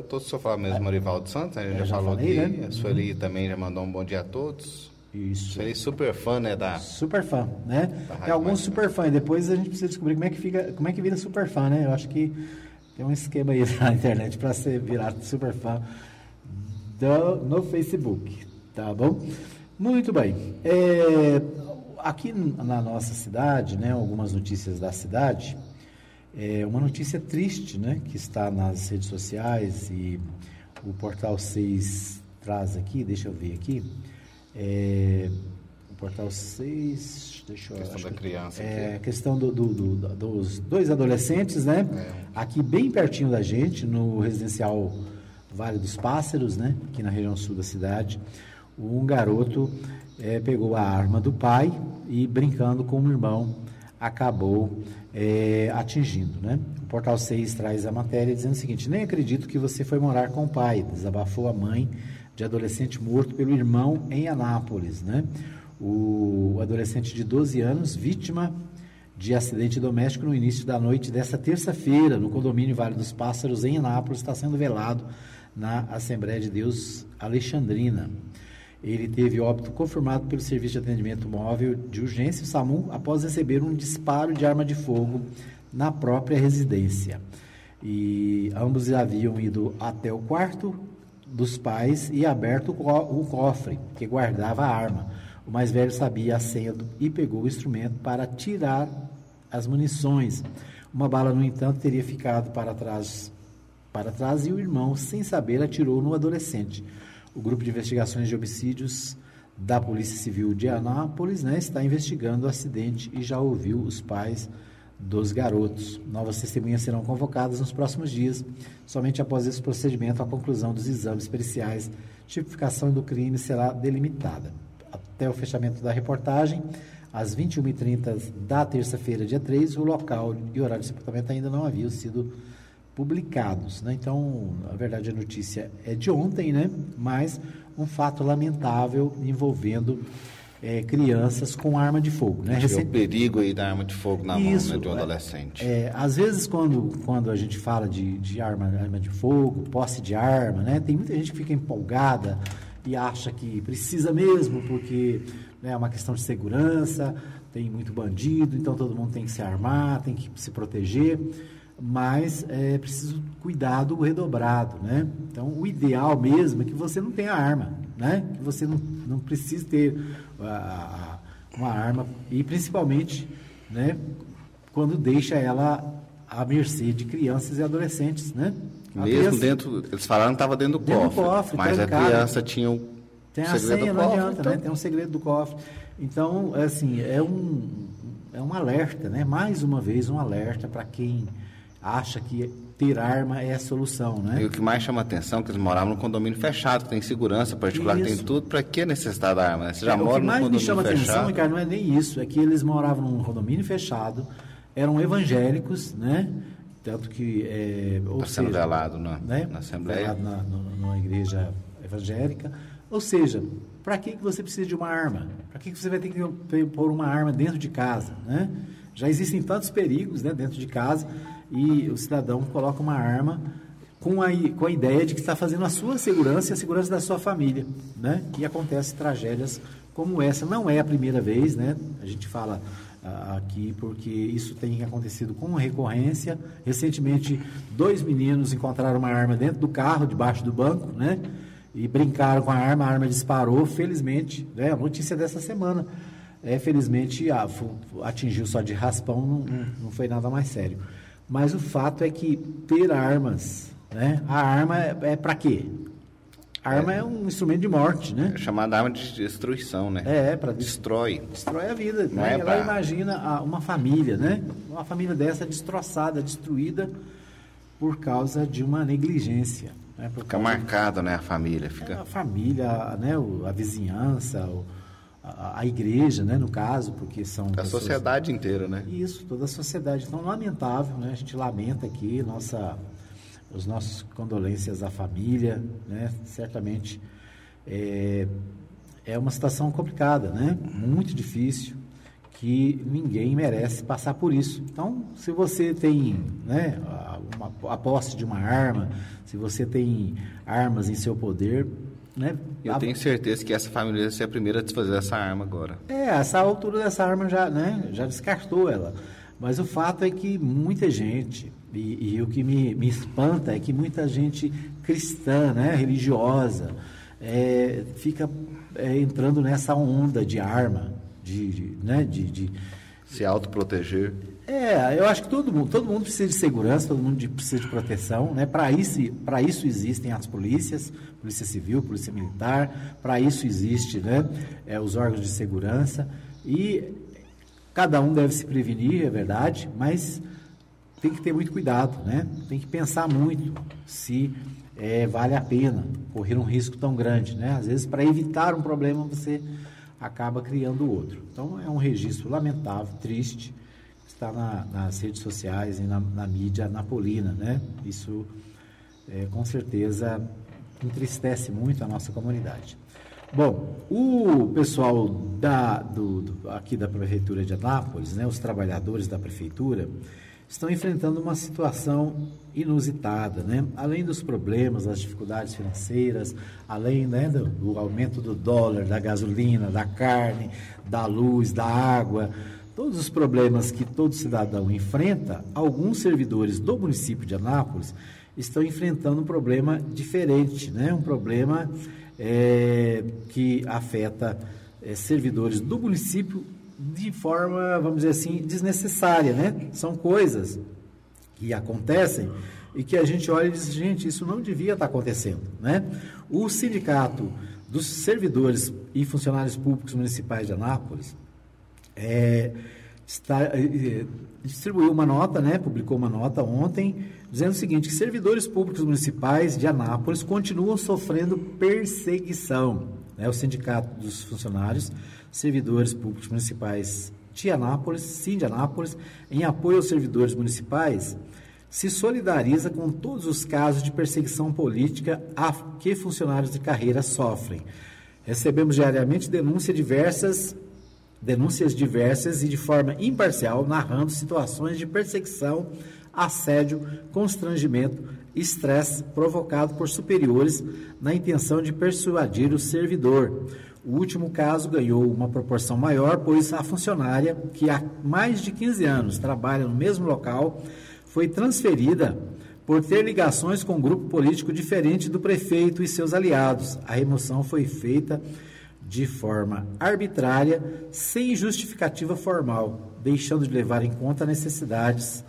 estou só falando mesmo, Marivaldo Santos, né? É, já, já falou falei, aqui. né? A Sueli também já mandou um bom dia a todos. Isso. Sueli super fã, né? Da... Super fã, né? Tem alguns super fãs. Depois a gente precisa descobrir como é que fica, como é que vira super fã, né? Eu acho que tem um esquema aí na internet para ser virar super fã do, no Facebook, tá bom? Muito bem. É, aqui na nossa cidade, né? Algumas notícias da cidade. É uma notícia triste, né? Que está nas redes sociais e o Portal 6 traz aqui. Deixa eu ver aqui. É, o Portal 6, deixa eu Questão acho da que- criança É, aqui. a questão do, do- do- dos dois adolescentes, né? Aqui bem pertinho da gente, no residencial Vale dos Pássaros, né? Aqui na região sul da cidade. Um garoto é, pegou a arma do pai e brincando com o irmão acabou é, atingindo, né? O Portal 6 traz a matéria dizendo o seguinte: nem acredito que você foi morar com o pai, desabafou a mãe de adolescente morto pelo irmão em Anápolis, né? O adolescente de 12 anos, vítima de acidente doméstico no início da noite desta terça-feira, no condomínio Vale dos Pássaros, em Anápolis, está sendo velado na Assembleia de Deus Alexandrina. Ele teve óbito confirmado pelo Serviço de Atendimento Móvel de Urgência, o SAMU, após receber um disparo de arma de fogo na própria residência. E ambos haviam ido até o quarto dos pais e aberto o co- o cofre que guardava a arma. O mais velho sabia a senha e pegou o instrumento para tirar as munições. Uma bala, no entanto, teria ficado para trás, para trás e o irmão, sem saber, atirou no adolescente. O grupo de investigações de homicídios da Polícia Civil de Anápolis né, está investigando o acidente e já ouviu os pais dos garotos. Novas testemunhas serão convocadas nos próximos dias. Somente após esse procedimento, a conclusão dos exames periciais, tipificação do crime será delimitada. Até o fechamento da reportagem, às 21h30 da terça-feira, dia 3, o local e horário de sepultamento ainda não haviam sido publicados. Né? Então, na verdade, a notícia é de ontem, né? mas um fato lamentável envolvendo eh, crianças com arma de fogo. Né? Que é o perigo aí da arma de fogo na Isso, mão né, de um é. adolescente. É, às vezes, quando, quando a gente fala de, de arma, arma de fogo, posse de arma, né, tem muita gente que fica empolgada e acha que precisa mesmo, porque né, é uma questão de segurança, tem muito bandido, então todo mundo tem que se armar, tem que se proteger, mas é preciso cuidado redobrado, né? Então, o ideal mesmo é que você não tenha arma, né? Que você não, não precise ter a- a- uma arma e principalmente, né? quando deixa ela à mercê de crianças e adolescentes, né? A Mesmo criança- dentro, eles falaram que estava dentro do Dentro do cofre, cofre, mas a trancado. criança tinha o Tem a segredo senha, do não cofre. adianta, então- né? Tem um segredo do cofre. Então, é assim, é um, é um alerta, né? Mais uma vez, um alerta para quem acha que ter arma é a solução, né? E o que mais chama atenção é que eles moravam num condomínio fechado, que tem segurança particular, tem tudo. Para que necessidade da arma? né? Você já É, mora o que num mais me condomínio chama atenção, fechado. Ricardo, não é nem isso, é que eles moravam num condomínio fechado, eram evangélicos, né? Tanto que. É, ou Tá sendo seja, velado na- né? na Assembleia. Velado na, numa igreja evangélica. Ou seja, para que, que você precisa de uma arma? Para que, que você vai ter que pôr uma arma dentro de casa? Né? Já existem tantos perigos né, dentro de casa e o cidadão coloca uma arma com a, com a ideia de que está fazendo a sua segurança e a segurança da sua família. Né? E acontecem tragédias como essa. Não é a primeira vez, né? a gente fala ah, aqui porque isso tem acontecido com recorrência. Recentemente, dois meninos encontraram uma arma dentro do carro, debaixo do banco, né? E brincaram com a arma, a arma disparou, felizmente, né? A notícia dessa semana. É, felizmente, atingiu só de raspão, não- não foi nada mais sério. Mas o fato é que ter armas, né? A arma é, é para quê? A arma é um instrumento de morte, né? É chamada arma de destruição, né? É, é para Destrói. destrói a vida. Não né? é Ela pra- imagina a- uma família, né? Uma família dessa destroçada, destruída por causa de uma negligência. Né? Por Fica marcado, né? A família. É, Fica... a família, né? o- a vizinhança, o- a, a igreja, né? No caso, porque são A pessoas- sociedade inteira, né? isso, toda a sociedade. Então, lamentável, né? A gente lamenta aqui nossa, os nossos condolências à família, né? Certamente é, é uma situação complicada, né? Muito difícil, que ninguém merece passar por isso. Então, se você tem, né? a- Uma, a posse de uma arma, se você tem armas em seu poder, né? Eu a- tenho certeza que essa família vai ser a primeira a desfazer essa arma agora. é, essa altura dessa arma já, né, já descartou ela. Mas o fato é que muita gente, e, e o que me, me espanta é que muita gente cristã, né, religiosa, é, fica é, entrando nessa onda de arma, de, de, né, de, de- Se autoproteger. É, eu acho que todo mundo, todo mundo precisa de segurança, todo mundo precisa de proteção, né? Para isso, para isso existem as polícias, polícia civil, polícia militar, para isso existe, né? É, os órgãos de segurança e cada um deve se prevenir, é verdade, mas tem que ter muito cuidado, né? Tem que pensar muito se é, vale a pena correr um risco tão grande, né? Às vezes para evitar um problema você acaba criando outro. Então é um registro lamentável, triste, está na- nas redes sociais e na, na mídia napolina, né? Isso é, com certeza entristece muito a nossa comunidade. Bom, o pessoal da, do, do- aqui da Prefeitura de Anápolis, né, os trabalhadores da Prefeitura, estão enfrentando uma situação inusitada, né? Além dos problemas, das dificuldades financeiras, além né, do, do aumento do dólar, da gasolina, da carne, da luz, da água, todos os problemas que todo cidadão enfrenta, alguns servidores do município de Anápolis estão enfrentando um problema diferente, né? Um problema é, que afeta é, servidores do município de forma, vamos dizer assim, desnecessária, né? São coisas que acontecem e que a gente olha e diz, gente, isso não devia estar acontecendo, né? O sindicato dos servidores e funcionários públicos municipais de Anápolis é, está, é, distribuiu uma nota, né, publicou uma nota ontem, dizendo o seguinte, que servidores públicos municipais de Anápolis continuam sofrendo perseguição. Né, o Sindicato dos Funcionários, Servidores Públicos Municipais de Anápolis, Sim de Anápolis, em apoio aos servidores municipais, se solidariza com todos os casos de perseguição política a que funcionários de carreira sofrem. Recebemos diariamente denúncias diversas denúncias diversas e de forma imparcial, narrando situações de perseguição, assédio, constrangimento, estresse provocado por superiores na intenção de persuadir o servidor. O último caso ganhou uma proporção maior, pois a funcionária, que há mais de 15 anos trabalha no mesmo local, foi transferida por ter ligações com um grupo político diferente do prefeito e seus aliados. A remoção foi feita de forma arbitrária, sem justificativa formal, deixando de levar em conta as necessidades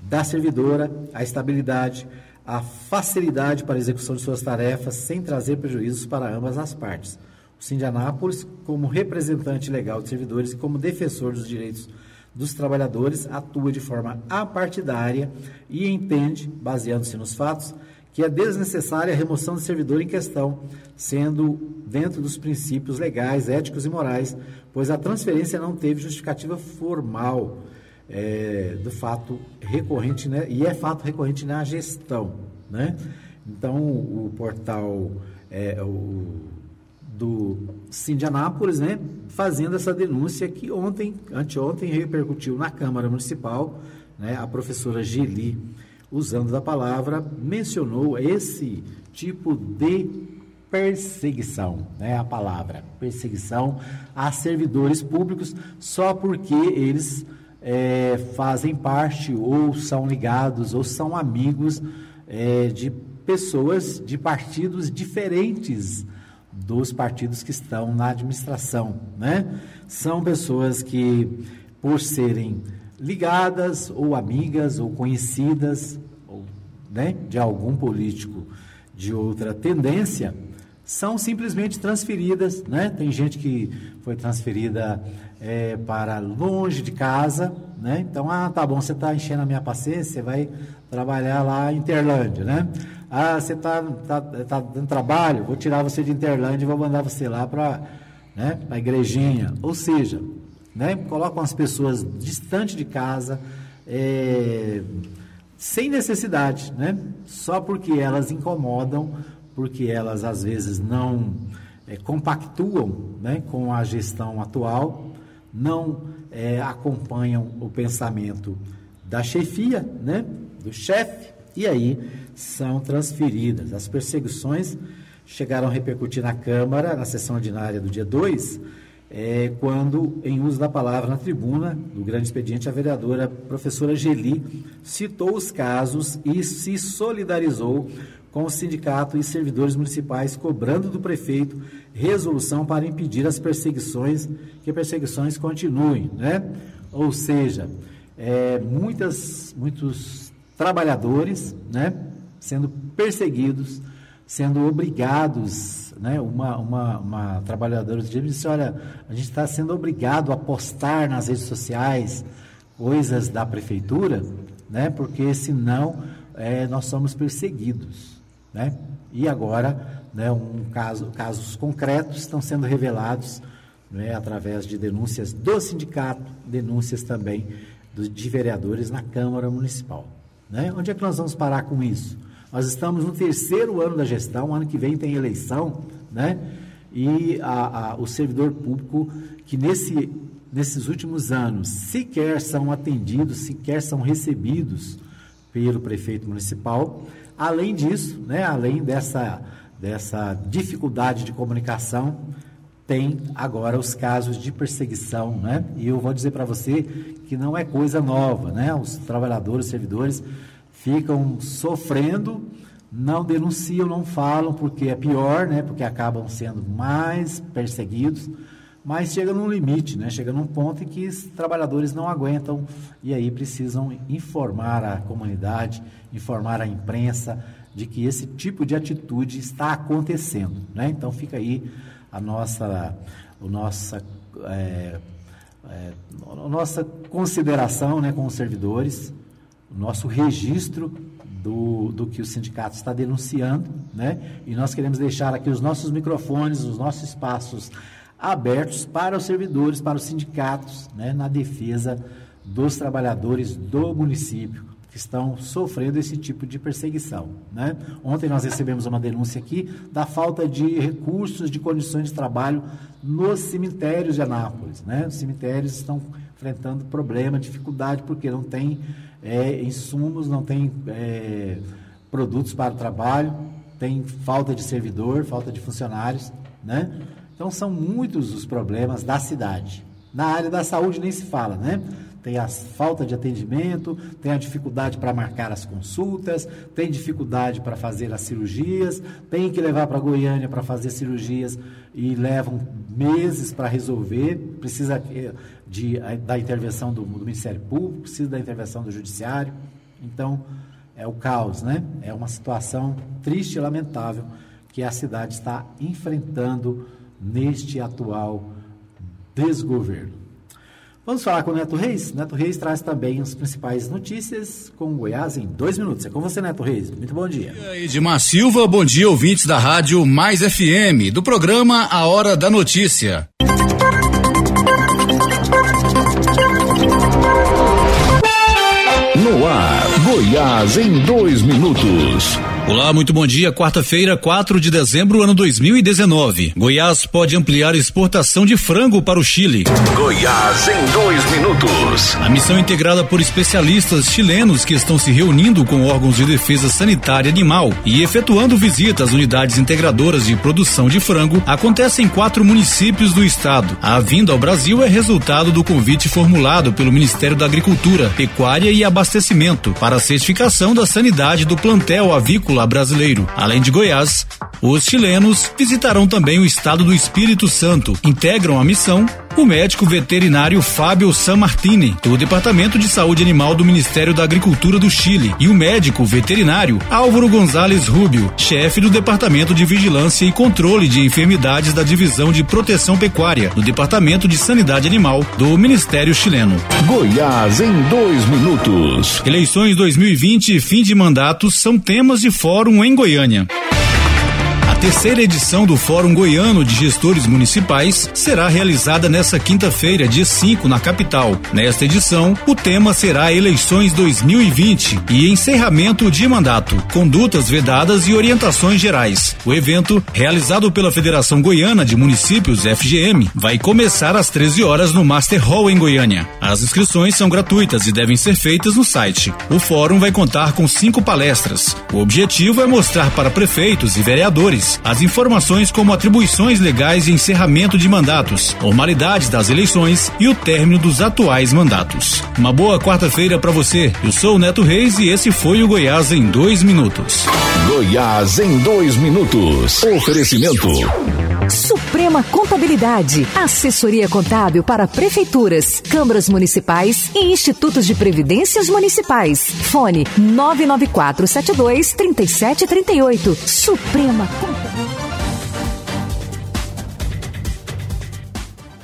da servidora, a estabilidade, a facilidade para a execução de suas tarefas sem trazer prejuízos para ambas as partes. O Sindianápolis, como representante legal de servidores e como defensor dos direitos dos trabalhadores, atua de forma apartidária e entende, baseando-se nos fatos, que é desnecessária a remoção do servidor em questão, sendo dentro dos princípios legais, éticos e morais, pois a transferência não teve justificativa formal é, do fato recorrente, né? e é fato recorrente na gestão. Né? Então, o portal é, o, do Sindianápolis, né, fazendo essa denúncia que ontem, anteontem, repercutiu na Câmara Municipal, né, a professora Geli, usando da palavra, mencionou esse tipo de perseguição, né, a palavra perseguição a servidores públicos só porque eles é, fazem parte ou são ligados ou são amigos é, de pessoas de partidos diferentes dos partidos que estão na administração, né? São pessoas que, por serem ligadas ou amigas ou conhecidas ou, né, de algum político de outra tendência, são simplesmente transferidas, né? Tem gente que foi transferida é, para longe de casa, né? Então, ah, tá bom, você está enchendo a minha paciência, você vai trabalhar lá em Interlândia, né? Ah, você está tá, tá dando trabalho, vou tirar você de Interlândia e vou mandar você lá para né, a igrejinha. Ou seja, né, colocam as pessoas distante de casa, é, sem necessidade, né? Só porque elas incomodam, porque elas às vezes não é, compactuam né, com a gestão atual, não é, acompanham o pensamento da chefia, né, do chefe, e aí são transferidas. As perseguições chegaram a repercutir na Câmara, na sessão ordinária do dia 2, é, quando, em uso da palavra na tribuna do grande expediente, a vereadora professora Geli citou os casos e se solidarizou com o sindicato e servidores municipais, cobrando do prefeito resolução para impedir as perseguições, que perseguições continuem, né? Ou seja, é, muitas, muitos trabalhadores, né, sendo perseguidos, sendo obrigados, né, uma, uma, uma trabalhadora disse, olha, a gente está sendo obrigado a postar nas redes sociais coisas da prefeitura, né, porque senão é, nós somos perseguidos. Né? E agora, né, um caso, casos concretos estão sendo revelados né, através de denúncias do sindicato, denúncias também do, de vereadores na Câmara Municipal. Né? Onde é que nós vamos parar com isso? Nós estamos no terceiro ano da gestão, ano que vem tem eleição, né? e a, a, o servidor público que nesse, nesses últimos anos sequer são atendidos, sequer são recebidos pelo prefeito municipal, Além disso, né, além dessa, dessa dificuldade de comunicação, tem agora os casos de perseguição, né? E eu vou dizer para você que não é coisa nova, né? Os trabalhadores, os servidores ficam sofrendo, não denunciam, não falam, porque é pior, né? Porque acabam sendo mais perseguidos mas chega num limite, né? chega num ponto em que os trabalhadores não aguentam e aí precisam informar a comunidade, informar a imprensa de que esse tipo de atitude está acontecendo. Né? Então fica aí a nossa, o nossa, é, é, a nossa consideração né, com os servidores, nosso registro do, do que o sindicato está denunciando, né? e nós queremos deixar aqui os nossos microfones, os nossos espaços abertos para os servidores, para os sindicatos, né, na defesa dos trabalhadores do município que estão sofrendo esse tipo de perseguição. Né? Ontem nós recebemos uma denúncia aqui da falta de recursos, de condições de trabalho nos cemitérios de Anápolis. Né? Os cemitérios estão enfrentando problema, dificuldade, porque não tem é, insumos, não tem é, produtos para o trabalho, tem falta de servidor, falta de funcionários. Né? Então são muitos os problemas da cidade. Na área da saúde nem se fala, né? Tem a falta de atendimento, tem a dificuldade para marcar as consultas, tem dificuldade para fazer as cirurgias, tem que levar para Goiânia para fazer cirurgias e levam meses para resolver, precisa eh, de, da intervenção do, do Ministério Público, precisa da intervenção do Judiciário. Então, é o caos, né? É uma situação triste e lamentável que a cidade está enfrentando neste atual desgoverno. Vamos falar com o Neto Reis? Neto Reis traz também as principais notícias com Goiás em dois minutos. É com você, Neto Reis. Muito bom dia. Edmar Silva, bom dia, ouvintes da Rádio Mais FM, do programa A Hora da Notícia. No ar, Goiás em dois minutos. Olá, muito bom dia. Quarta-feira, 4 de dezembro, ano 2019. Goiás pode ampliar exportação de frango para o Chile. Goiás em dois minutos. A missão integrada por especialistas chilenos que estão se reunindo com órgãos de defesa sanitária animal e efetuando visitas às unidades integradoras de produção de frango acontece em quatro municípios do estado. A vinda ao Brasil é resultado do convite formulado pelo Ministério da Agricultura, Pecuária e Abastecimento para a certificação da sanidade do plantel avícola brasileiro. Além de Goiás, os chilenos visitarão também o estado do Espírito Santo. Integram a missão o médico veterinário Fábio San Martini, do Departamento de Saúde Animal do Ministério da Agricultura do Chile, e o médico veterinário Álvaro Gonzalez Rubio, chefe do Departamento de Vigilância e Controle de Enfermidades da Divisão de Proteção Pecuária, do Departamento de Sanidade Animal do Ministério chileno. Goiás em dois minutos. Eleições 2020 e fim de mandatos são temas de fórum em Goiânia. Terceira edição do Fórum Goiano de Gestores Municipais será realizada nesta quinta-feira, dia 5, na capital. Nesta edição, o tema será Eleições 2020 e encerramento de mandato, condutas vedadas e orientações gerais. O evento, realizado pela Federação Goiana de Municípios FGM, vai começar às 13 horas no Master Hall em Goiânia. As inscrições são gratuitas e devem ser feitas no site. O fórum vai contar com cinco palestras. O objetivo é mostrar para prefeitos e vereadores as informações como atribuições legais e encerramento de mandatos, formalidades das eleições e o término dos atuais mandatos. Uma boa quarta-feira para você. Eu sou o Neto Reis e esse foi o Goiás em dois minutos. Goiás em dois minutos. Oferecimento. Suprema Contabilidade, assessoria contábil para prefeituras, câmaras municipais e institutos de previdências municipais. Fone 99472 3738. Suprema Contabilidade.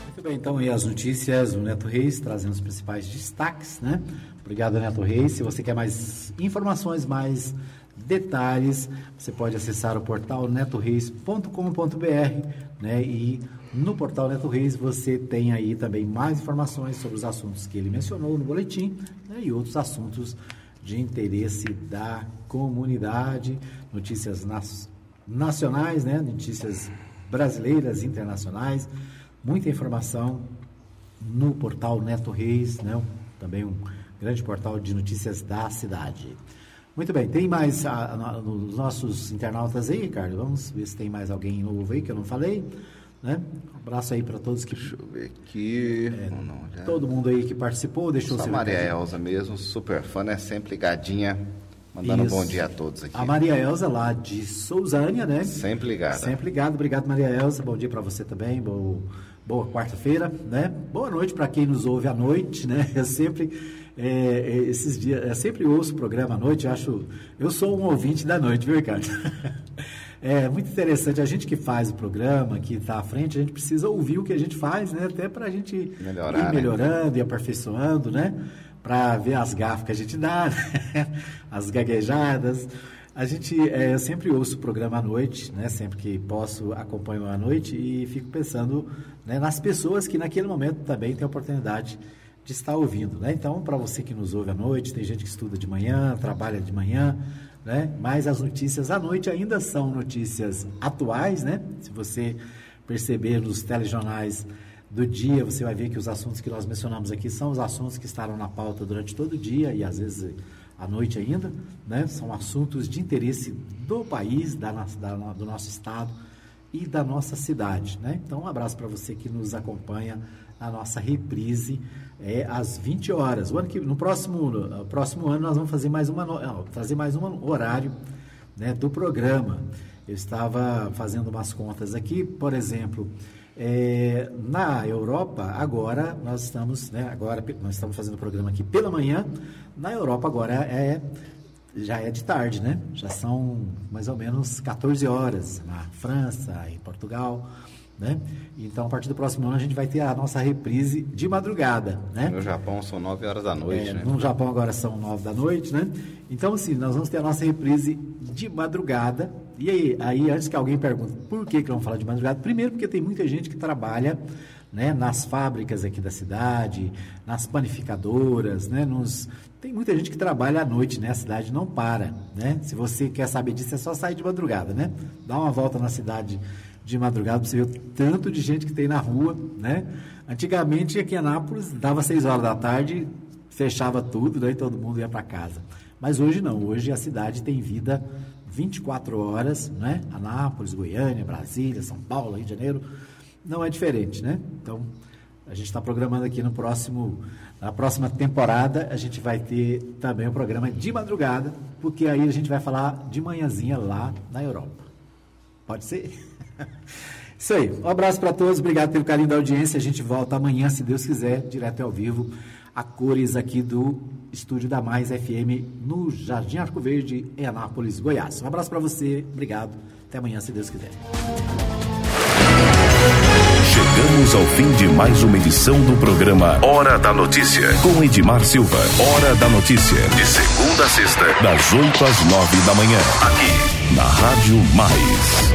Muito bem, então, e as notícias, o Neto Reis trazendo os principais destaques, né? Obrigado, Neto Reis. Se você quer mais informações, mais detalhes, você pode acessar o portal netoreis.com.br, né? E no portal Neto Reis você tem aí também mais informações sobre os assuntos que ele mencionou no boletim né? e outros assuntos de interesse da comunidade, notícias nas, nacionais, né? Notícias brasileiras, internacionais, muita informação no portal Neto Reis, né? Também um grande portal de notícias da cidade. Muito bem, tem mais a, a, os nossos internautas aí, Ricardo? Vamos ver se tem mais alguém novo aí que eu não falei. Né? Um abraço aí para todos que. Deixa eu ver aqui. É, não, já... Todo mundo aí que participou, deixou Só seu a Maria Elza mesmo, super fã, né? Sempre ligadinha. Mandando Isso. um bom dia a todos aqui. A Maria Elza lá de Souzânia, né? Sempre ligada. Sempre ligado. Obrigado, Maria Elza. Bom dia para você também. Boa, boa quarta-feira, né? Boa noite para quem nos ouve à noite, né? Eu sempre é, esses dias, eu sempre ouço o programa à noite, acho, eu sou um ouvinte da noite, viu, Ricardo? É muito interessante, a gente que faz o programa, que está à frente, a gente precisa ouvir o que a gente faz, né? Até para a gente Melhorar, ir né? melhorando e aperfeiçoando, né? Para ver as gafas que a gente dá, né? as gaguejadas. A gente, é, eu sempre ouço o programa à noite, né? Sempre que posso, acompanho à noite e fico pensando né, nas pessoas que naquele momento também têm a oportunidade de estar ouvindo, né? Então, para você que nos ouve à noite, tem gente que estuda de manhã, trabalha de manhã, né? Mas as notícias à noite ainda são notícias atuais, né? Se você perceber nos telejornais do dia, você vai ver que os assuntos que nós mencionamos aqui são os assuntos que estarão na pauta durante todo o dia e às vezes à noite ainda, né? São assuntos de interesse do país, da, da, do nosso estado e da nossa cidade, né? Então, um abraço para você que nos acompanha na nossa reprise é às 20 horas. O ano que, no próximo, no próximo ano nós vamos fazer mais uma, fazer mais um horário né, do programa. Eu estava fazendo umas contas aqui, por exemplo, é, na Europa agora nós estamos, né, agora nós estamos fazendo o programa aqui pela manhã. Na Europa agora é já é de tarde, né? Já são mais ou menos 14 horas na França, em Portugal, né? Então, a partir do próximo ano, a gente vai ter a nossa reprise de madrugada, né? No Japão são 9 horas da noite, é, né? No Japão agora são 9 da noite, né? Então, assim, nós vamos ter a nossa reprise de madrugada. E aí, aí antes que alguém pergunte por que, que vamos falar de madrugada, primeiro porque tem muita gente que trabalha né, nas fábricas aqui da cidade, nas panificadoras, né, nos... tem muita gente que trabalha à noite, né, a cidade não para, né, se você quer saber disso é só sair de madrugada, né, dá uma volta na cidade de madrugada para você ver o tanto de gente que tem na rua, né, antigamente aqui em Anápolis dava seis horas da tarde, fechava tudo, e todo mundo ia para casa, mas hoje não, hoje a cidade tem vida 24 horas, né, Anápolis, Goiânia, Brasília, São Paulo, Rio de Janeiro, não é diferente, né? Então, a gente está programando aqui no próximo, na próxima temporada, a gente vai ter também um programa de madrugada, porque aí a gente vai falar de manhãzinha lá na Europa. Pode ser? Isso aí. Um abraço para todos, obrigado pelo carinho da audiência. A gente volta amanhã, se Deus quiser, direto ao vivo, a cores aqui do estúdio da Mais FM no Jardim Arco Verde, em Anápolis, Goiás. Um abraço para você, obrigado. Até amanhã, se Deus quiser. Chegamos ao fim de mais uma edição do programa Hora da Notícia, com Edmar Silva. Hora da Notícia, de segunda a sexta, das 8 às 9 da manhã, aqui na Rádio Mais.